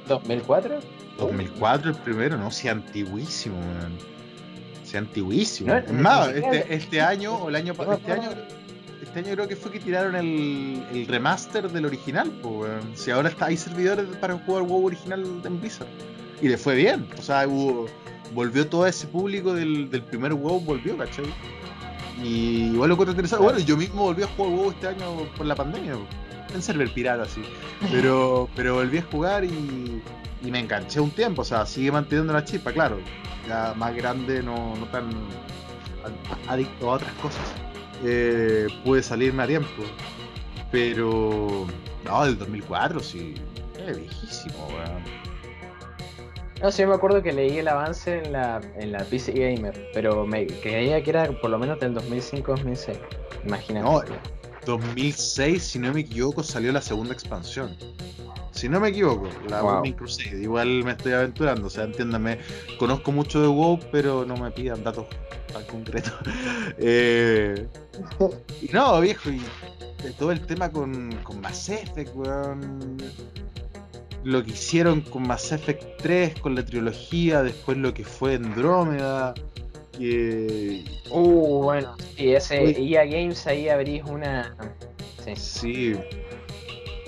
¿2004? 2004 el primero, no, sí, antiguísimo, weón. Sí, antiguísimo. No, es más, este, este año, o el año No, pa- este año, este año creo que fue que tiraron el, el remaster del original, pues. Si ahora está, hay servidores para jugar WoW original en Blizzard. Y le fue bien. O sea, hubo, volvió todo ese público del, del primer WoW, volvió, ¿cachai? Y igual lo encuentro interesante. Bueno, yo mismo volví a jugar WoW este año por la pandemia, en server pirata, sí. Pero, pero volví a jugar y, y me enganché un tiempo. O sea, sigue manteniendo la chispa, claro. Ya más grande, no, no tan adicto a otras cosas. Eh, pude salirme a tiempo. Pero. No, del 2004, sí. Es viejísimo, weón. No, sí, me acuerdo que leí el avance en la, en la PC Gamer, pero me creía que era por lo menos del 2005-2006. Imagínate. No, 2006, si no me equivoco, salió la segunda expansión. Si no me equivoco, la Wow. Burning Crusade. Igual me estoy aventurando, o sea, entiéndame. Conozco mucho de WoW, pero no me pidan datos tan concretos. Eh, y no, viejo, y de todo el tema con, con Mass Effect, weón. Lo que hicieron con Mass Effect 3, con la trilogía, después lo que fue Andrómeda. Que Uh, bueno, sí, ese Uy. EA Games ahí abrís una. Sí. Sí.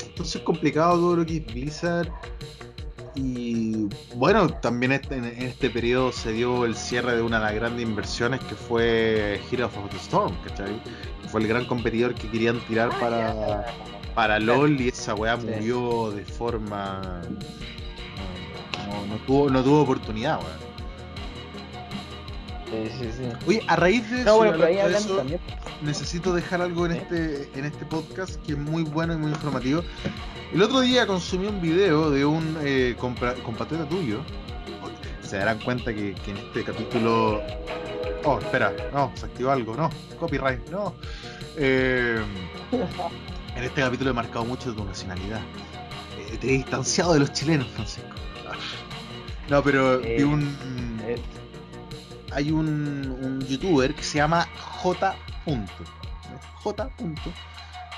Entonces es complicado todo lo que es Blizzard. Y bueno, también este- en este periodo se dio el cierre de una de las grandes inversiones que fue Heroes of the Storm, ¿cachai? Fue el gran competidor que querían tirar para, para LOL y esa weá Sí. murió de forma. No, no- no tuvo, no tuvo oportunidad, weón. Sí, sí, sí. Oye, a raíz de No, eso, bueno, ahí de eso, también. necesito dejar algo en este en este podcast que es muy bueno y muy informativo. El otro día consumí un video de un eh, compra- compatriota tuyo. Se darán cuenta que, que en este capítulo. Oh, espera, no, se activó algo, no, copyright, no. Eh, en este capítulo he marcado mucho de tu nacionalidad. Eh, te he distanciado de los chilenos, Francisco. No, pero vi un hay un, un youtuber que se llama J. J.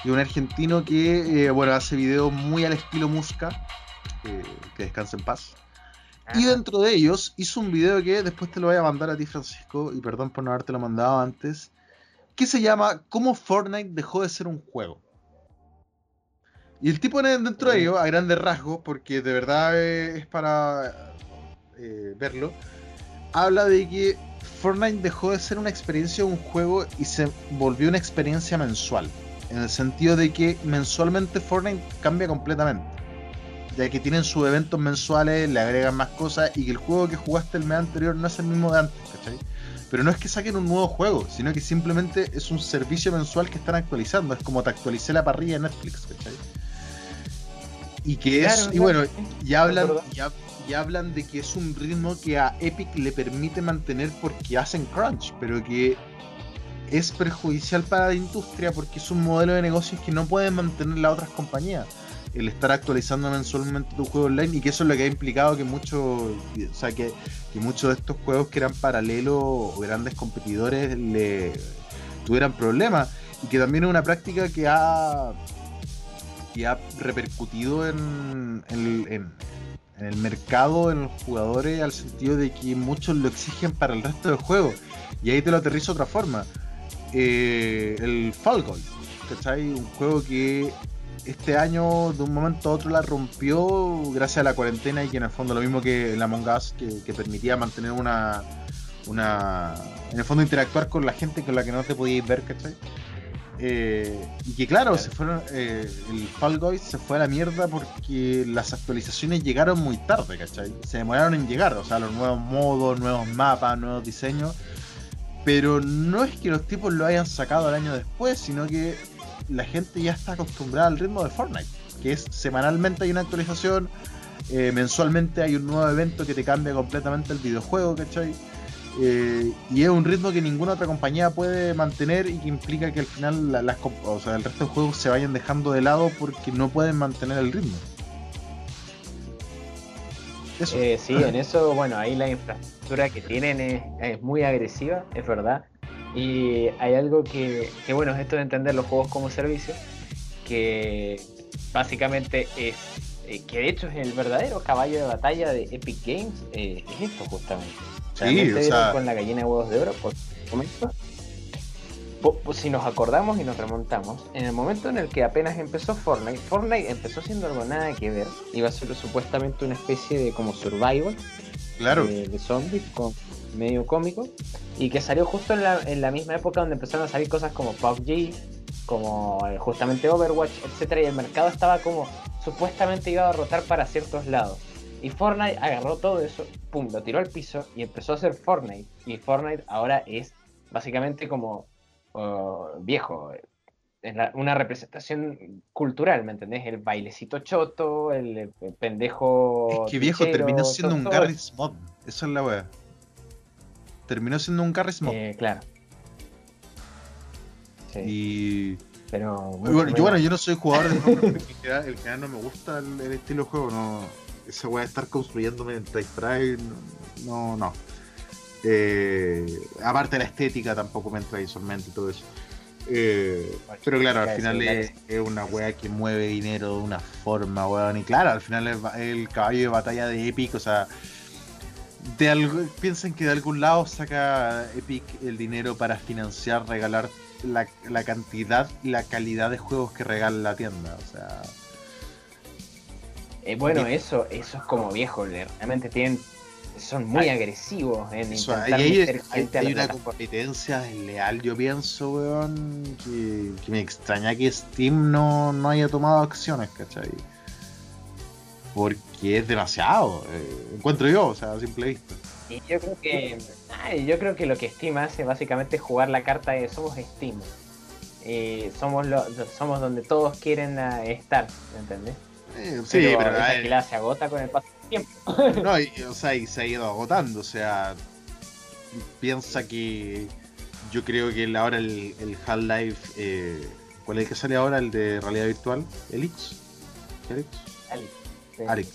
Y un argentino que, eh, bueno, hace videos muy al estilo Musca. eh, que descanse en paz. Y dentro de ellos hizo un video que después te lo voy a mandar a ti, Francisco, y perdón por no habértelo mandado antes, que se llama ¿Cómo Fortnite dejó de ser un juego? Y el tipo en- dentro de ello, a grandes rasgos, porque de verdad eh, es para eh, verlo, habla de que Fortnite dejó de ser una experiencia, un juego, y se volvió una experiencia mensual. En el sentido de que mensualmente Fortnite cambia completamente ya que tienen sus eventos mensuales, le agregan más cosas y que el juego que jugaste el mes anterior no es el mismo de antes, ¿cachai? Pero no es que saquen un nuevo juego, sino que simplemente es un servicio mensual que están actualizando. Es como te actualicé la parrilla de Netflix, ¿cachai? Y que es, Claro, y claro. bueno, ya hablan, ya, ya hablan de que es un ritmo que a Epic le permite mantener porque hacen crunch, pero que es perjudicial para la industria porque es un modelo de negocios que no pueden mantener las otras compañías. El estar actualizando mensualmente tu juego online y que eso es lo que ha implicado que muchos o sea que, que muchos de estos juegos que eran paralelos o grandes competidores le tuvieran problemas y que también es una práctica que ha que ha repercutido en- en- en el mercado, en los jugadores, al sentido de que muchos lo exigen para el resto del juego. Y ahí te lo aterrizo de otra forma. Eh, el Fall ¿cachai? Un juego que este año de un momento a otro la rompió gracias a la cuarentena y que en el fondo lo mismo que el Among Us que, que permitía mantener una una en el fondo interactuar con la gente con la que no te podías ver ¿cachai? Eh, y que claro, se fueron eh, el Fall Guys se fue a la mierda porque las actualizaciones llegaron muy tarde ¿cachai? se demoraron en llegar o sea los nuevos modos, nuevos mapas, nuevos diseños pero no es que los tipos lo hayan sacado al año después sino que la gente ya está acostumbrada al ritmo de Fortnite, que es semanalmente hay una actualización, eh, mensualmente hay un nuevo evento que te cambia completamente el videojuego, ¿cachai? Eh, y es un ritmo que ninguna otra compañía puede mantener y que implica que al final la- las, o sea, el resto de juegos se vayan dejando de lado porque no pueden mantener el ritmo. Eh, sí, en eso, bueno, ahí la infraestructura que tienen es, muy agresiva, es verdad. Y hay algo que, que, bueno, es esto de entender los juegos como servicio, que básicamente es eh, que de hecho es el verdadero caballo de batalla de Epic Games, es esto justamente. Sí, o sea- con la gallina de huevos de oro, por momento. Si nos acordamos y nos remontamos, en el momento en el que apenas empezó Fortnite, Fortnite empezó siendo algo nada que ver, iba a ser supuestamente una especie de como survival, Claro. de, de zombies con medio cómico y que salió justo en la, en la misma época donde empezaron a salir cosas como PUBG, como eh, justamente Overwatch, etcétera y el mercado estaba como supuestamente iba a rotar para ciertos lados. Y Fortnite agarró todo eso, pum, lo tiró al piso y empezó a hacer Fortnite. Y Fortnite ahora es básicamente como uh, viejo, es la- una representación cultural, ¿me entendés? El bailecito choto, el, pendejo. Es que viejo pichero, terminó siendo todo- un Garry's Mod. Eso es la wea. Terminó siendo un Garry's Mod. Eh, claro. Sí, y. pero. bueno, yo, bueno, yo no soy jugador de en general, en general no me gusta el, el estilo de juego. No, esa wea de estar construyéndome en Sprite, no, no. Eh, aparte de la estética tampoco me entra visualmente y todo eso. Eh, pero claro, al final es, es una wea que mueve dinero de una forma, weón. Y claro, al final es el caballo de batalla de Epic, o sea, de algo, piensen que de algún lado saca Epic el dinero para financiar, regalar la, la cantidad y la calidad de juegos que regala la tienda. O sea, Eh, bueno, eso, eso es como viejo, realmente tienen. Son muy agresivos en eso, intentar hay, meter hay- gente a hay una competencia desleal, yo pienso, weón, que, que me extraña que Steam no, no haya tomado acciones, ¿cachai? Porque es demasiado, eh, encuentro yo, o sea, a simple vista. Y yo creo que. ay, yo creo que lo que Steam hace básicamente es jugar la carta de somos Steam. Eh, somos lo, somos donde todos quieren ah, estar, ¿me entendés? Eh, sí, pero, esa a ver, gilada se agota con el paso del tiempo. No, y, o sea, y se ha ido agotando, o sea, piensa que yo creo que ahora el, el Half-Life, eh, ¿cuál es el que sale ahora? El de realidad virtual, Elix, Elix, Alex, sí. Alex.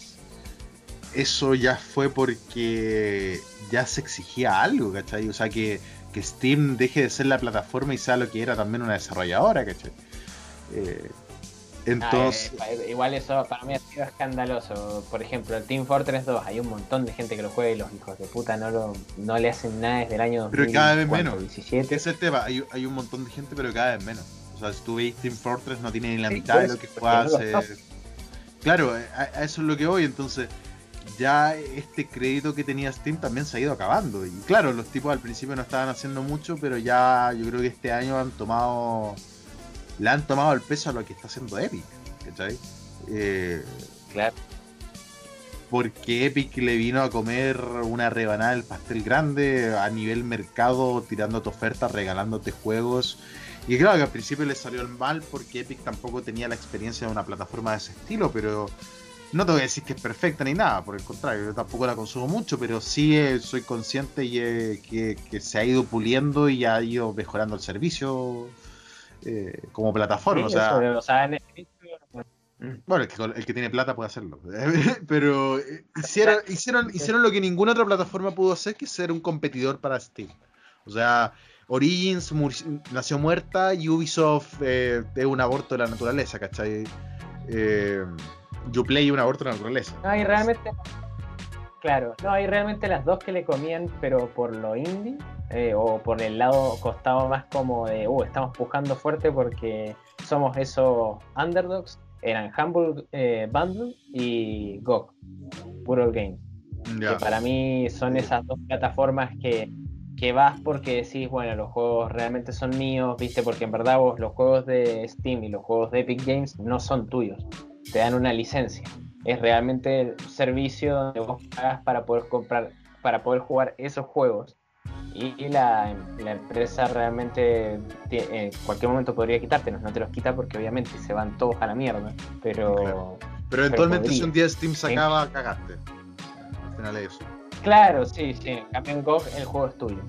Eso ya fue porque ya se exigía algo, ¿cachai? O sea, que, que Steam deje de ser la plataforma y sea lo que era también una desarrolladora, ¿cachai? Eh, entonces, Ah, eh, igual eso para mí ha sido escandaloso. Por ejemplo, el Team Fortress 2, hay un montón de gente que lo juega y los hijos de puta no, lo, no le hacen nada desde el año Pero cada vez 2000, menos. ¿cuánto? 17. es el tema, hay, hay un montón de gente, pero cada vez menos. O sea, si tú veis Team Fortress no tiene ni la Sí, mitad de lo que no lo hace. hacen. Claro, a, a eso es lo que voy. Entonces, ya este crédito que tenía Steam también se ha ido acabando. Y claro, los tipos al principio no estaban haciendo mucho, pero ya yo creo que este año han tomado. Le han tomado el peso a lo que está haciendo Epic. ¿Cachai? Eh, Claro. porque Epic le vino a comer una rebanada del pastel grande a nivel mercado, tirándote ofertas, regalándote juegos. Y claro que al principio le salió el mal porque Epic tampoco tenía la experiencia de una plataforma de ese estilo, pero no te voy a decir que es perfecta ni nada, por el contrario, yo tampoco la consumo mucho, pero sí eh, soy consciente y, eh, que, que se ha ido puliendo y ha ido mejorando el servicio eh, como plataforma. Sí, o sea, eso, o sea, en el- bueno, el que, el que tiene plata puede hacerlo. Pero eh, hicieron, hicieron, hicieron lo que ninguna otra plataforma pudo hacer, que ser un competidor para Steam. O sea, Origins nació muerta y Ubisoft eh, es un aborto de la naturaleza, ¿cachai? Eh, Uplay es un aborto de la naturaleza. No, y realmente. Claro, no, hay realmente las dos que le comían, pero por lo indie, eh, o por el lado costado más como de, uh, estamos pujando fuerte porque somos esos underdogs, eran Humble eh, Bundle y GOG, Puro Game. Ya. Que para mí son esas dos plataformas que, que vas porque decís, bueno, los juegos realmente son míos, viste, porque en verdad vos los juegos de Steam y los juegos de Epic Games no son tuyos, te dan una licencia. Es realmente el servicio donde vos pagas para poder comprar, para poder jugar esos juegos. Y, y la, la empresa realmente ti- en cualquier momento podría quitártelos, no te los quita porque obviamente se van todos a la mierda. Pero Claro. Pero eventualmente si un día Steam se acaba, cagaste. Al final es eso. Claro, sí, sí. En cambio en GOG el juego es tuyo.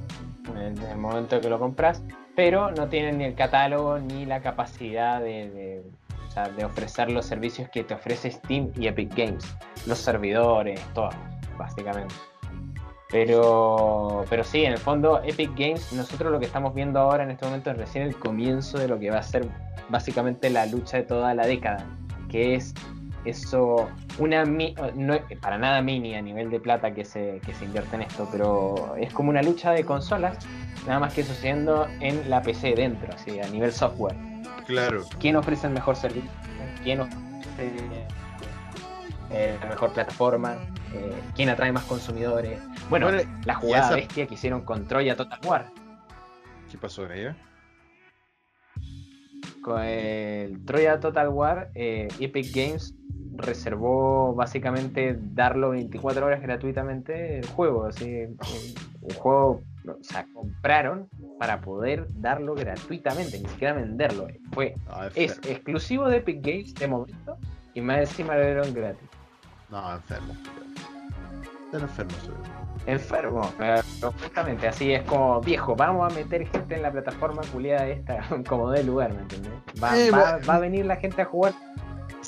En el momento que lo compras. Pero no tienen ni el catálogo ni la capacidad de, de, sea, de ofrecer los servicios que te ofrece Steam y Epic Games. Los servidores, todo, básicamente. Pero, pero sí, en el fondo Epic Games, nosotros lo que estamos viendo ahora en este momento es recién el comienzo de lo que va a ser básicamente la lucha de toda la década, que es eso, una para nada mini a nivel de plata que se, que se invierte en esto, pero es como una lucha de consolas, nada más que sucediendo en la PC dentro, así a nivel software. Claro. ¿Quién ofrece el mejor servicio? ¿Quién ofrece eh, la mejor plataforma? Eh, ¿Quién atrae más consumidores? Bueno, Bueno, la jugada esa- bestia que hicieron con Troya Total War. ¿Qué pasó con ella? Con el Troya Total War, eh, Epic Games reservó básicamente darlo 24 horas gratuitamente el juego. Así, un juego, o sea, compraron para poder darlo gratuitamente, ni siquiera venderlo. Fue, No, es exclusivo de Epic Games de momento y más encima lo dieron gratis. No, enfermo. Están enfermos. Enfermo, pero justamente así es como viejo, vamos a meter gente en la plataforma culiada esta como de lugar, ¿me entiendes? Va, Eh, va a venir la gente a jugar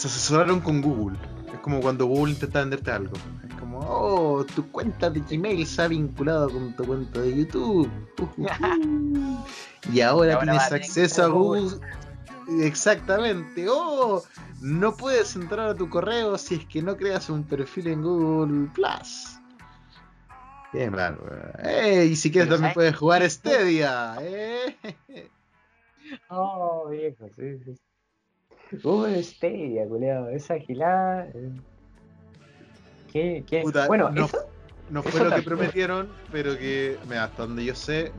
Se asesoraron con Google. Es como cuando Google intenta venderte algo. Es como, oh, tu cuenta de Gmail se ha vinculado con tu cuenta de YouTube. Y ahora tienes acceso a Google. Exactamente. Oh, no puedes entrar a tu correo si es que no creas un perfil en Google Plus. Bien, weón. Eh, y si quieres también ¿sabes? puedes jugar Stadia. Eh. Oh, viejo, sí, sí. Uh, Stadia, culiado, esa gilada. eh. ¿Qué, qué? Puta, bueno, no, eso, no eso fue lo que prometieron, pero que, mira, hasta donde yo sé,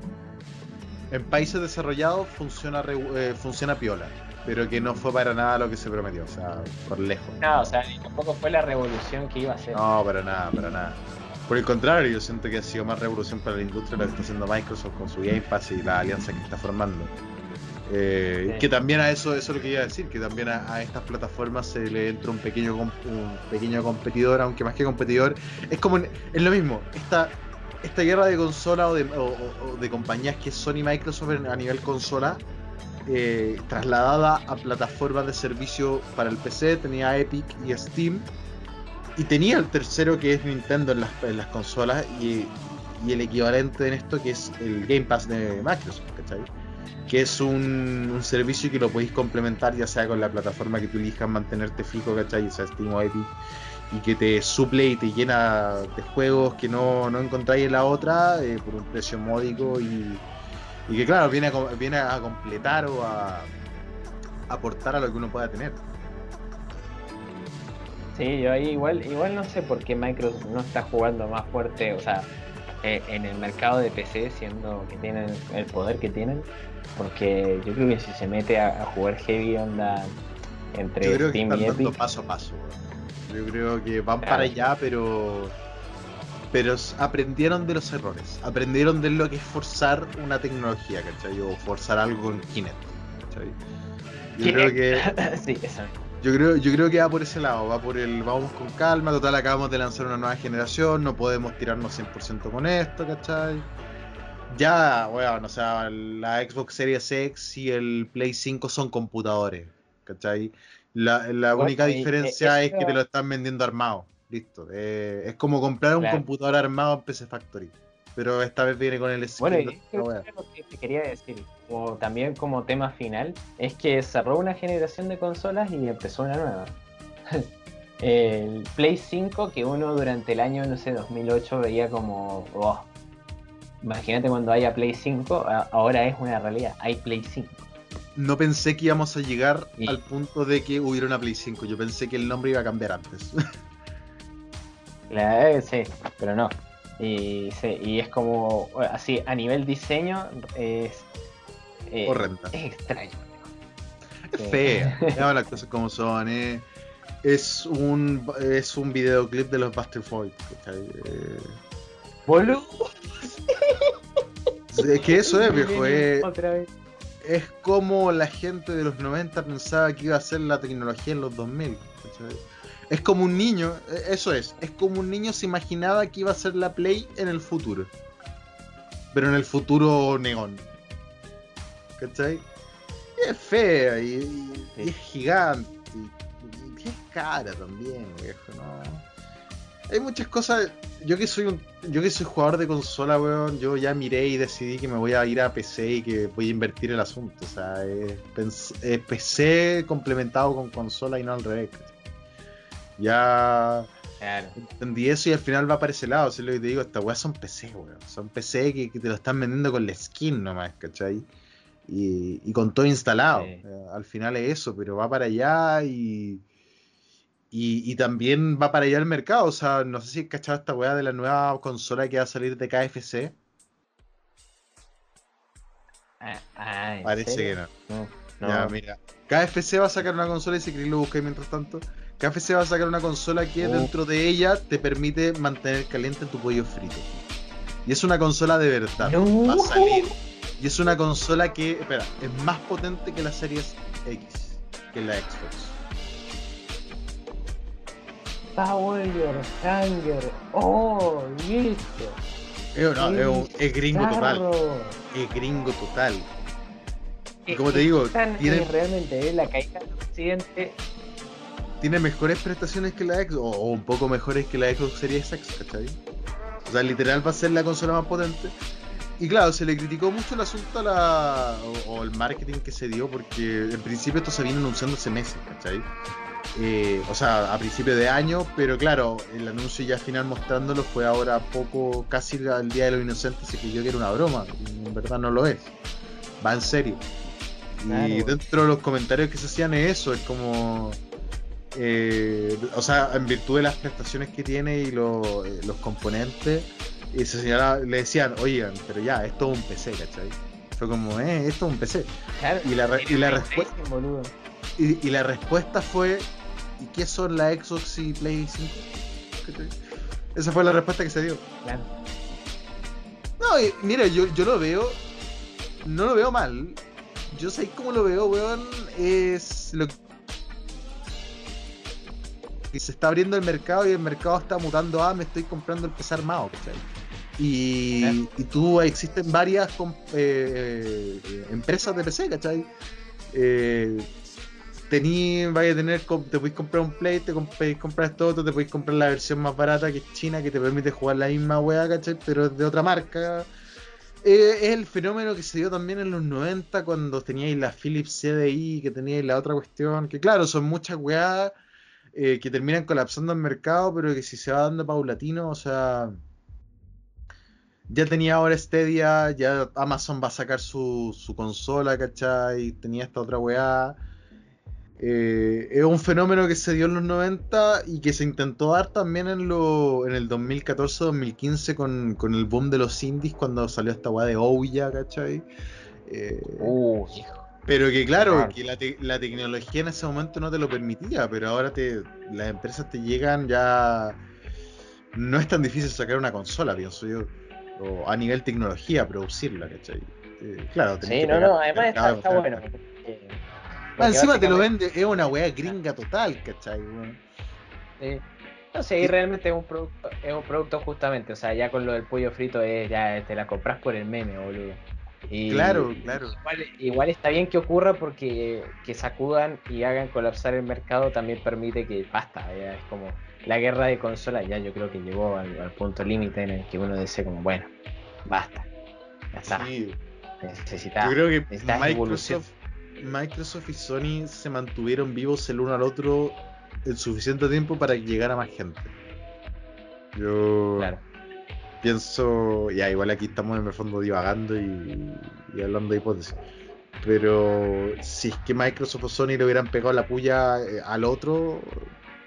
en países desarrollados funciona, re- eh, funciona piola, pero que no fue para nada lo que se prometió, o sea, por lejos. no, o sea, ni tampoco fue la revolución que iba a ser. No, para nada, para nada. Por el contrario, yo siento que ha sido más revolución para la industria la que está haciendo Microsoft con su Game Pass y la alianza que está formando. Eh, Sí. Que también a eso, eso es lo que iba a decir, que también a, a estas plataformas se le entra un pequeño un pequeño competidor, aunque más que competidor, es como es lo mismo, esta, esta guerra de consola o de, o- o- o de compañías que es Sony y Microsoft a nivel consola, eh, trasladada a plataformas de servicio para el PC, tenía Epic y Steam, y tenía el tercero que es Nintendo en las, en las consolas, y, y el equivalente en esto que es el Game Pass de Microsoft, ¿cachai? Que es un, un servicio que lo podéis complementar ya sea con la plataforma que tú elijas mantenerte fijo, ¿cachai? O sea, Steam o Epic, y que te suple y te llena de juegos que no, no encontráis en la otra eh, por un precio módico y, y que claro, viene a, viene a completar o a aportar a lo que uno pueda tener. Sí, yo ahí igual, igual no sé por qué Microsoft no está jugando más fuerte, o sea, eh, en el mercado de PC, siendo que tienen el poder que tienen, porque yo creo que si se mete a, a jugar heavy onda entre Yo creo que Steam están y dando paso a paso. Yo creo que van Claro. para allá, pero pero aprendieron de los errores. Aprendieron de lo que es forzar una tecnología, ¿cachai? O forzar algo con Kinect, ¿cachai? Yo creo que sí, eso. yo creo yo creo que va por ese lado, va por el vamos con calma, total acabamos de lanzar una nueva generación, no podemos tirarnos 100% con esto, ¿cachai? Ya, bueno, o sea, la Xbox Series X y el Play 5 son computadores, ¿cachai? La, la única y- diferencia es que te lo están vendiendo armado, listo. Eh, es como comprar un Claro. computador armado en PC Factory, pero esta vez viene con el Bueno, y lo que te quería decir, como también como tema final, es que cerró una generación de consolas y empezó una nueva. el Play 5 que uno durante el año, no sé, 2008 veía como, oh, imagínate cuando haya Play 5, a- ahora es una realidad, hay Play 5. No pensé que íbamos a llegar al punto de que hubiera una Play 5, yo pensé que el nombre iba a cambiar antes. La, eh, sí, pero no. Y, sí, y es como, así, a nivel diseño, es, eh, Horrenda. es extraño. Es Sí. fea, veamos las cosas como son. eh. Es un es un videoclip de los Buster Boys. Eh, Boludo. es que eso es, viejo. eh, Otra vez. es como la gente de los 90 pensaba que iba a ser la tecnología en los 2000. ¿cachai? Es como un niño, eh, eso es, es como un niño se imaginaba que iba a ser la Play en el futuro. Pero en el futuro neón. ¿Cachai? Y es fea y, y- y es gigante. Y, y es cara también, viejo, ¿no? Hay muchas cosas. Yo que soy un, yo que soy jugador de consola, weón, yo ya miré y decidí que me voy a ir a PC y que voy a invertir el asunto. O sea, es, PC complementado con consola y no al revés. ¿cachai? Ya Claro. entendí eso y al final va para ese lado. Si lo que te digo, estas weas son PC, weón. Son PC que, que te lo están vendiendo con la skin nomás, ¿cachai? Y, y con todo instalado. Sí. Eh, al final es eso, pero va para allá y, y. y también va para allá el mercado. O sea, no sé si has cachado esta weá de la nueva consola que va a salir de KFC. Ah, ah, ¿en Parece serio? que no. No, Ya, mira. KFC va a sacar una consola y si queréis lo buscáis mientras tanto. KFC va a sacar una consola que Oh. dentro de ella te permite mantener caliente tu pollo frito. Y es una consola de verdad. No. Va a salir. Y es una consola que, espera, es más potente que la Series X, que la Xbox. Power your hunger. Oh, listo. Es, no, es, un- es gringo total. Es gringo total. Y Es como te digo, están, tiene- eh, realmente eh, la caída del occidente tiene mejores prestaciones que la Xbox, o, o un poco mejores que la Xbox Series X, ¿cachai? O sea, literal va a ser la consola más potente. Y claro, se le criticó mucho el asunto a la, o, o el marketing que se dio, porque en principio esto se viene anunciando hace meses, ¿cachai? Eh, o sea, a principio de año, pero claro, el anuncio ya final mostrándolo fue ahora poco, casi al Día de los Inocentes, se creyó que era una broma, en verdad no lo es. Va en serio. Y dentro de los comentarios que se hacían es eso, es como... eh, o sea, en virtud de las prestaciones que tiene y lo- eh, los componentes, y se señalaba- le decían, oigan, pero ya, esto es un PC, ¿cachai? Fue como, eh, esto es un PC. Claro, Y la, y la, respu- respuesta, boludo. Y, y la respuesta fue, ¿y qué son la Xbox y Play 5? ¿Cachai? Esa fue la respuesta que se dio. Claro. No, y mira, yo, yo lo veo, no lo veo mal. Yo sé cómo lo veo, weón, es lo que se está abriendo el mercado y el mercado está mutando a me estoy comprando el PC armado, ¿cachai? Y, Claro. y tú existen varias eh, eh, empresas de PC, ¿cachai? Eh, tení, vaya a tener, te podéis comprar un Play, te podéis comprar esto otro, te podéis comprar la versión más barata que es China, que te permite jugar la misma weá, ¿cachai? Pero de otra marca. Eh, es el fenómeno que se dio también en los 90 cuando teníais la Philips CDI, que teníais la otra cuestión, que claro, son muchas weas eh, que terminan colapsando el mercado, pero que si se va dando paulatino, o sea, ya tenía ahora Stadia, ya Amazon va a sacar su, su consola, ¿cachai? Tenía esta otra weá. Eh, es un fenómeno que se dio en los 90 y que se intentó dar también en, lo, en el 2014-2015 con, con el boom de los indies cuando salió esta weá de Ouya, ¿cachai? Eh, Uh, hijo. pero que claro, Claro. que la, te- la tecnología en ese momento no te lo permitía, pero ahora te, las empresas te llegan ya... No es tan difícil sacar una consola, pienso yo. O a nivel tecnología, producirla, ¿cachai? Eh, claro, Sí, no, no, además está, está bueno. Encima te lo vende, es una weá gringa total, ¿cachai? weón? Sí. No sé, y realmente es un producto, es un producto justamente, o sea, ya con lo del pollo frito es ya te la compras por el meme, boludo. Y- Claro, claro. Igual, igual está bien que ocurra porque que sacudan y hagan colapsar el mercado también permite que basta, ya es como la guerra de consolas ya yo creo que llegó al, al punto límite en el que uno dice como bueno, basta, ya está, Sí, necesita, yo creo que necesitas evolución. Microsoft, y Sony se mantuvieron vivos el uno al otro el suficiente tiempo para llegar a más gente. Yo Claro. pienso, ya igual aquí estamos en el fondo divagando y, y hablando de hipótesis. Pero si es que Microsoft o Sony le hubieran pegado la puya eh, al otro,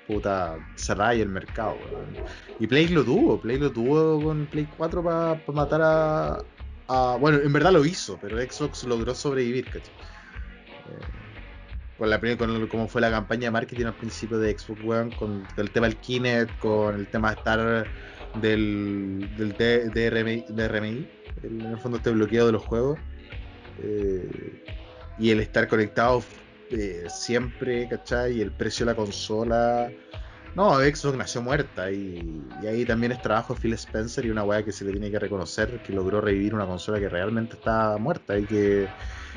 puta, cerráis el mercado. Y Play lo tuvo, Play lo tuvo con Play 4 para matar a, a- Bueno, en verdad lo hizo, pero Xbox logró sobrevivir, ¿cachai? Eh, con la con cómo fue la campaña de marketing al principio de Xbox One, con el tema del Kinect, con el tema de estar del, del DRMI, en el fondo este bloqueo de los juegos. eh, y el estar conectado eh, siempre, ¿cachai? Y el precio de la consola. No, Xbox nació muerta y, y ahí también es trabajo de Phil Spencer y una weá que se le tiene que reconocer que logró revivir una consola que realmente está muerta y que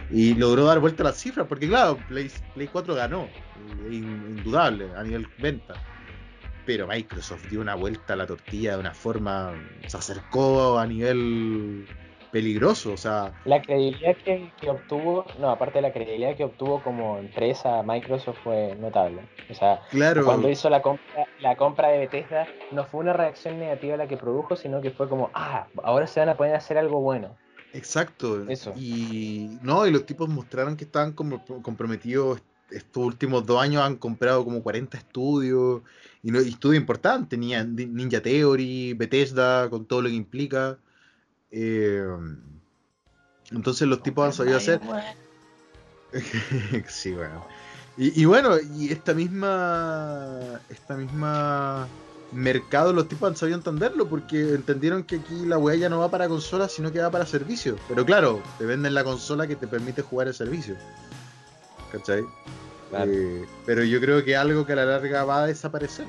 y logró dar vuelta a las cifras porque claro, Play, Play 4 ganó, in- indudable a nivel venta. Pero Microsoft dio una vuelta a la tortilla de una forma, se acercó a nivel peligroso, o sea, La credibilidad que, que obtuvo, no, aparte de la credibilidad que obtuvo como empresa, Microsoft fue notable. O sea, claro, cuando hizo la compra, la compra de Bethesda, no fue una reacción negativa la que produjo, sino que fue como, ah, ahora se van a poder hacer algo bueno. exacto. Eso. Y no, y los tipos mostraron que estaban como comprometidos. Estos últimos dos años han comprado como 40 estudios, y, no, y estudios importantes, Ninja, Ninja Theory, Bethesda, con todo lo que implica. Eh, entonces los tipos han sabido hacer. sí, bueno. Y, y bueno, y esta misma. Esta misma mercado los tipos han sabido entenderlo porque entendieron que aquí la weá ya no va para consolas sino que va para servicio. Pero claro, te venden la consola que te permite jugar el servicio. ¿Cachai? Claro. Eh, pero yo creo que algo que a la larga va a desaparecer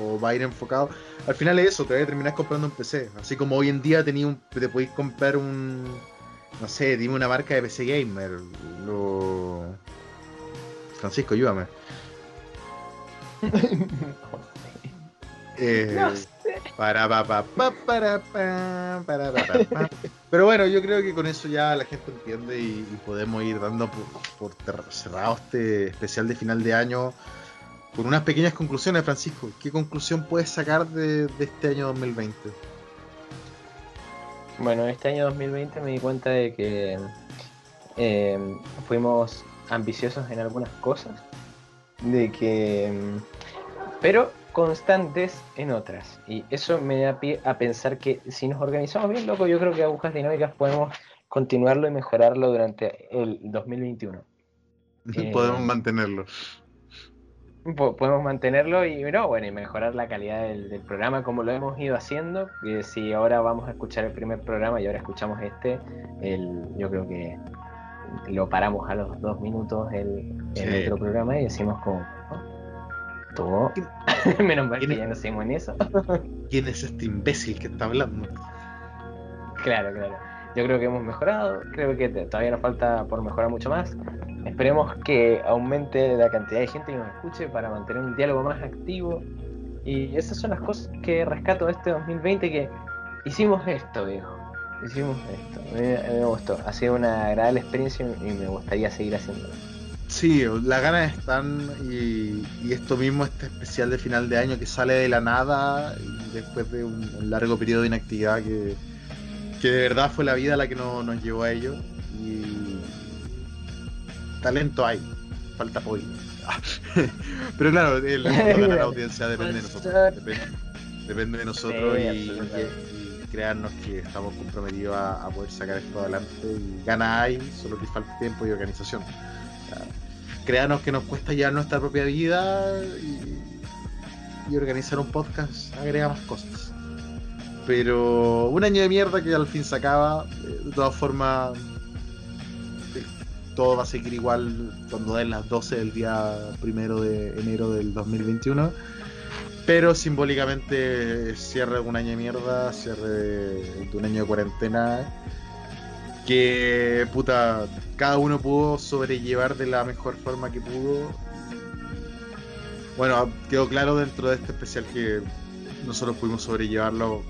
o va a ir enfocado. Al final es eso, te a terminar comprando un PC. Así como hoy en día tenía un, te podéis comprar un. No sé, dime una marca de PC Gamer. Lo... Francisco, ayúdame. Eh, No sé. para, pa, pa, pa, para, pa, para, pa, pa, pa. Pero bueno, yo creo que con eso ya la gente entiende y, y podemos ir dando por, por cerrado este especial de final de año con unas pequeñas conclusiones, Francisco. ¿Qué conclusión puedes sacar de, de este año 2020? Bueno, este año 2020 me di cuenta de que eh, fuimos ambiciosos en algunas cosas, de que, pero constantes en otras. Y eso me da pie a pensar que si nos organizamos bien, loco, yo creo que agujas dinámicas podemos continuarlo y mejorarlo durante el 2021. Eh, podemos mantenerlo. Po- podemos mantenerlo y no, bueno, y mejorar la calidad del, del programa como lo hemos ido haciendo. Si ahora vamos a escuchar el primer programa y ahora escuchamos este, el, yo creo que lo paramos a los dos minutos el, el Sí. otro programa y decimos como "Oh, todo. Menos mal que ¿Quién- ya no seguimos en eso. ¿Quién es este imbécil que está hablando? Claro, claro. Yo creo que hemos mejorado, creo que todavía nos falta por mejorar mucho más. Esperemos que aumente la cantidad de gente que nos escuche para mantener un diálogo más activo. Y esas son las cosas que rescato de este 2020 que hicimos esto, viejo. Hicimos esto. Me, me gustó. Ha sido una agradable experiencia y me gustaría seguir haciéndolo. Sí, las ganas están y, y esto mismo, este especial de final de año que sale de la nada después de un, largo periodo de inactividad que, que de verdad fue la vida la que no- nos llevó a ello talento hay, falta apoyo. Pero claro, el ganar la audiencia depende de nosotros, depende, depende de nosotros Sí, y, y- y crearnos que estamos comprometidos a, a poder sacar esto adelante y gana hay, solo que falta tiempo y organización. Créanos que nos cuesta llevar nuestra propia vida y, y organizar un podcast agrega más cosas. Pero un año de mierda que al fin se acaba. eh, De todas formas, todo va a seguir igual cuando den las 12 del día primero de enero del 2021. Pero simbólicamente cierre un año de mierda, cierre de un año de cuarentena. Que puta, cada uno pudo sobrellevar de la mejor forma que pudo. Bueno, quedó claro dentro de este especial que nosotros pudimos sobrellevarlo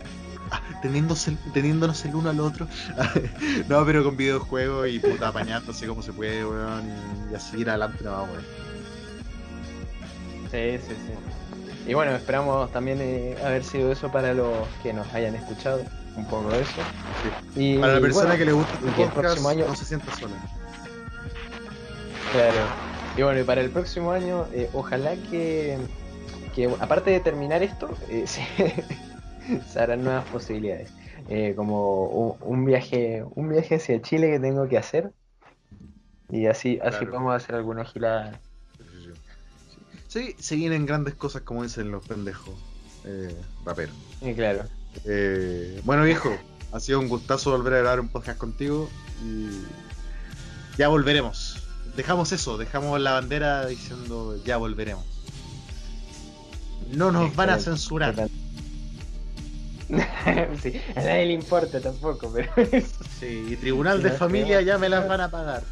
ah, teniéndose, teniéndonos el uno al otro. no, pero con videojuegos y puta apañándose como se puede, weón. Y, y a seguir adelante no weón. Sí, sí, sí. Y bueno, esperamos también eh, haber sido eso para los que nos hayan escuchado. Un poco de eso. Y, Para la persona bueno, que le gusta el que el podcast, próximo año- no se sienta sola. Claro. Y bueno, y para el próximo año, eh, ojalá que, que, aparte de terminar esto, eh, se, se harán nuevas posibilidades. Eh, como un, un viaje, un viaje hacia Chile que tengo que hacer. Y así, así Claro. podemos hacer alguna gilada. Sí, se vienen grandes cosas como dicen los pendejos eh, raperos. Y claro. Eh, bueno, viejo, ha sido un gustazo volver a grabar un podcast contigo y ya volveremos. Dejamos eso, dejamos la bandera diciendo ya volveremos. No nos van a censurar. sí, a nadie le importa tampoco, pero Sí, y Tribunal de Familia ya me las van a pagar.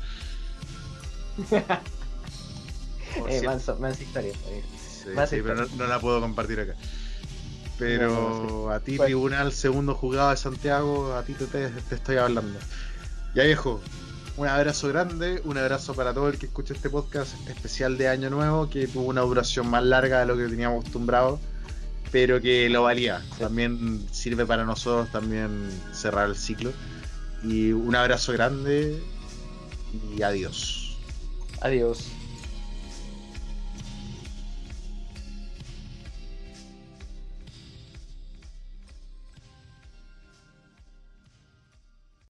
Eh, manso, mansa historia. Sí, más sí, pero no, la puedo compartir acá. Pero a ti, Tribunal Segundo Juzgado de Santiago, a ti te, te- te estoy hablando. Ya viejo, un abrazo grande, un abrazo para todo el que escucha este podcast especial de Año Nuevo, que tuvo una duración más larga de lo que teníamos acostumbrado, pero que lo valía. También sirve para nosotros también cerrar el ciclo. Y un abrazo grande y adiós. Adiós.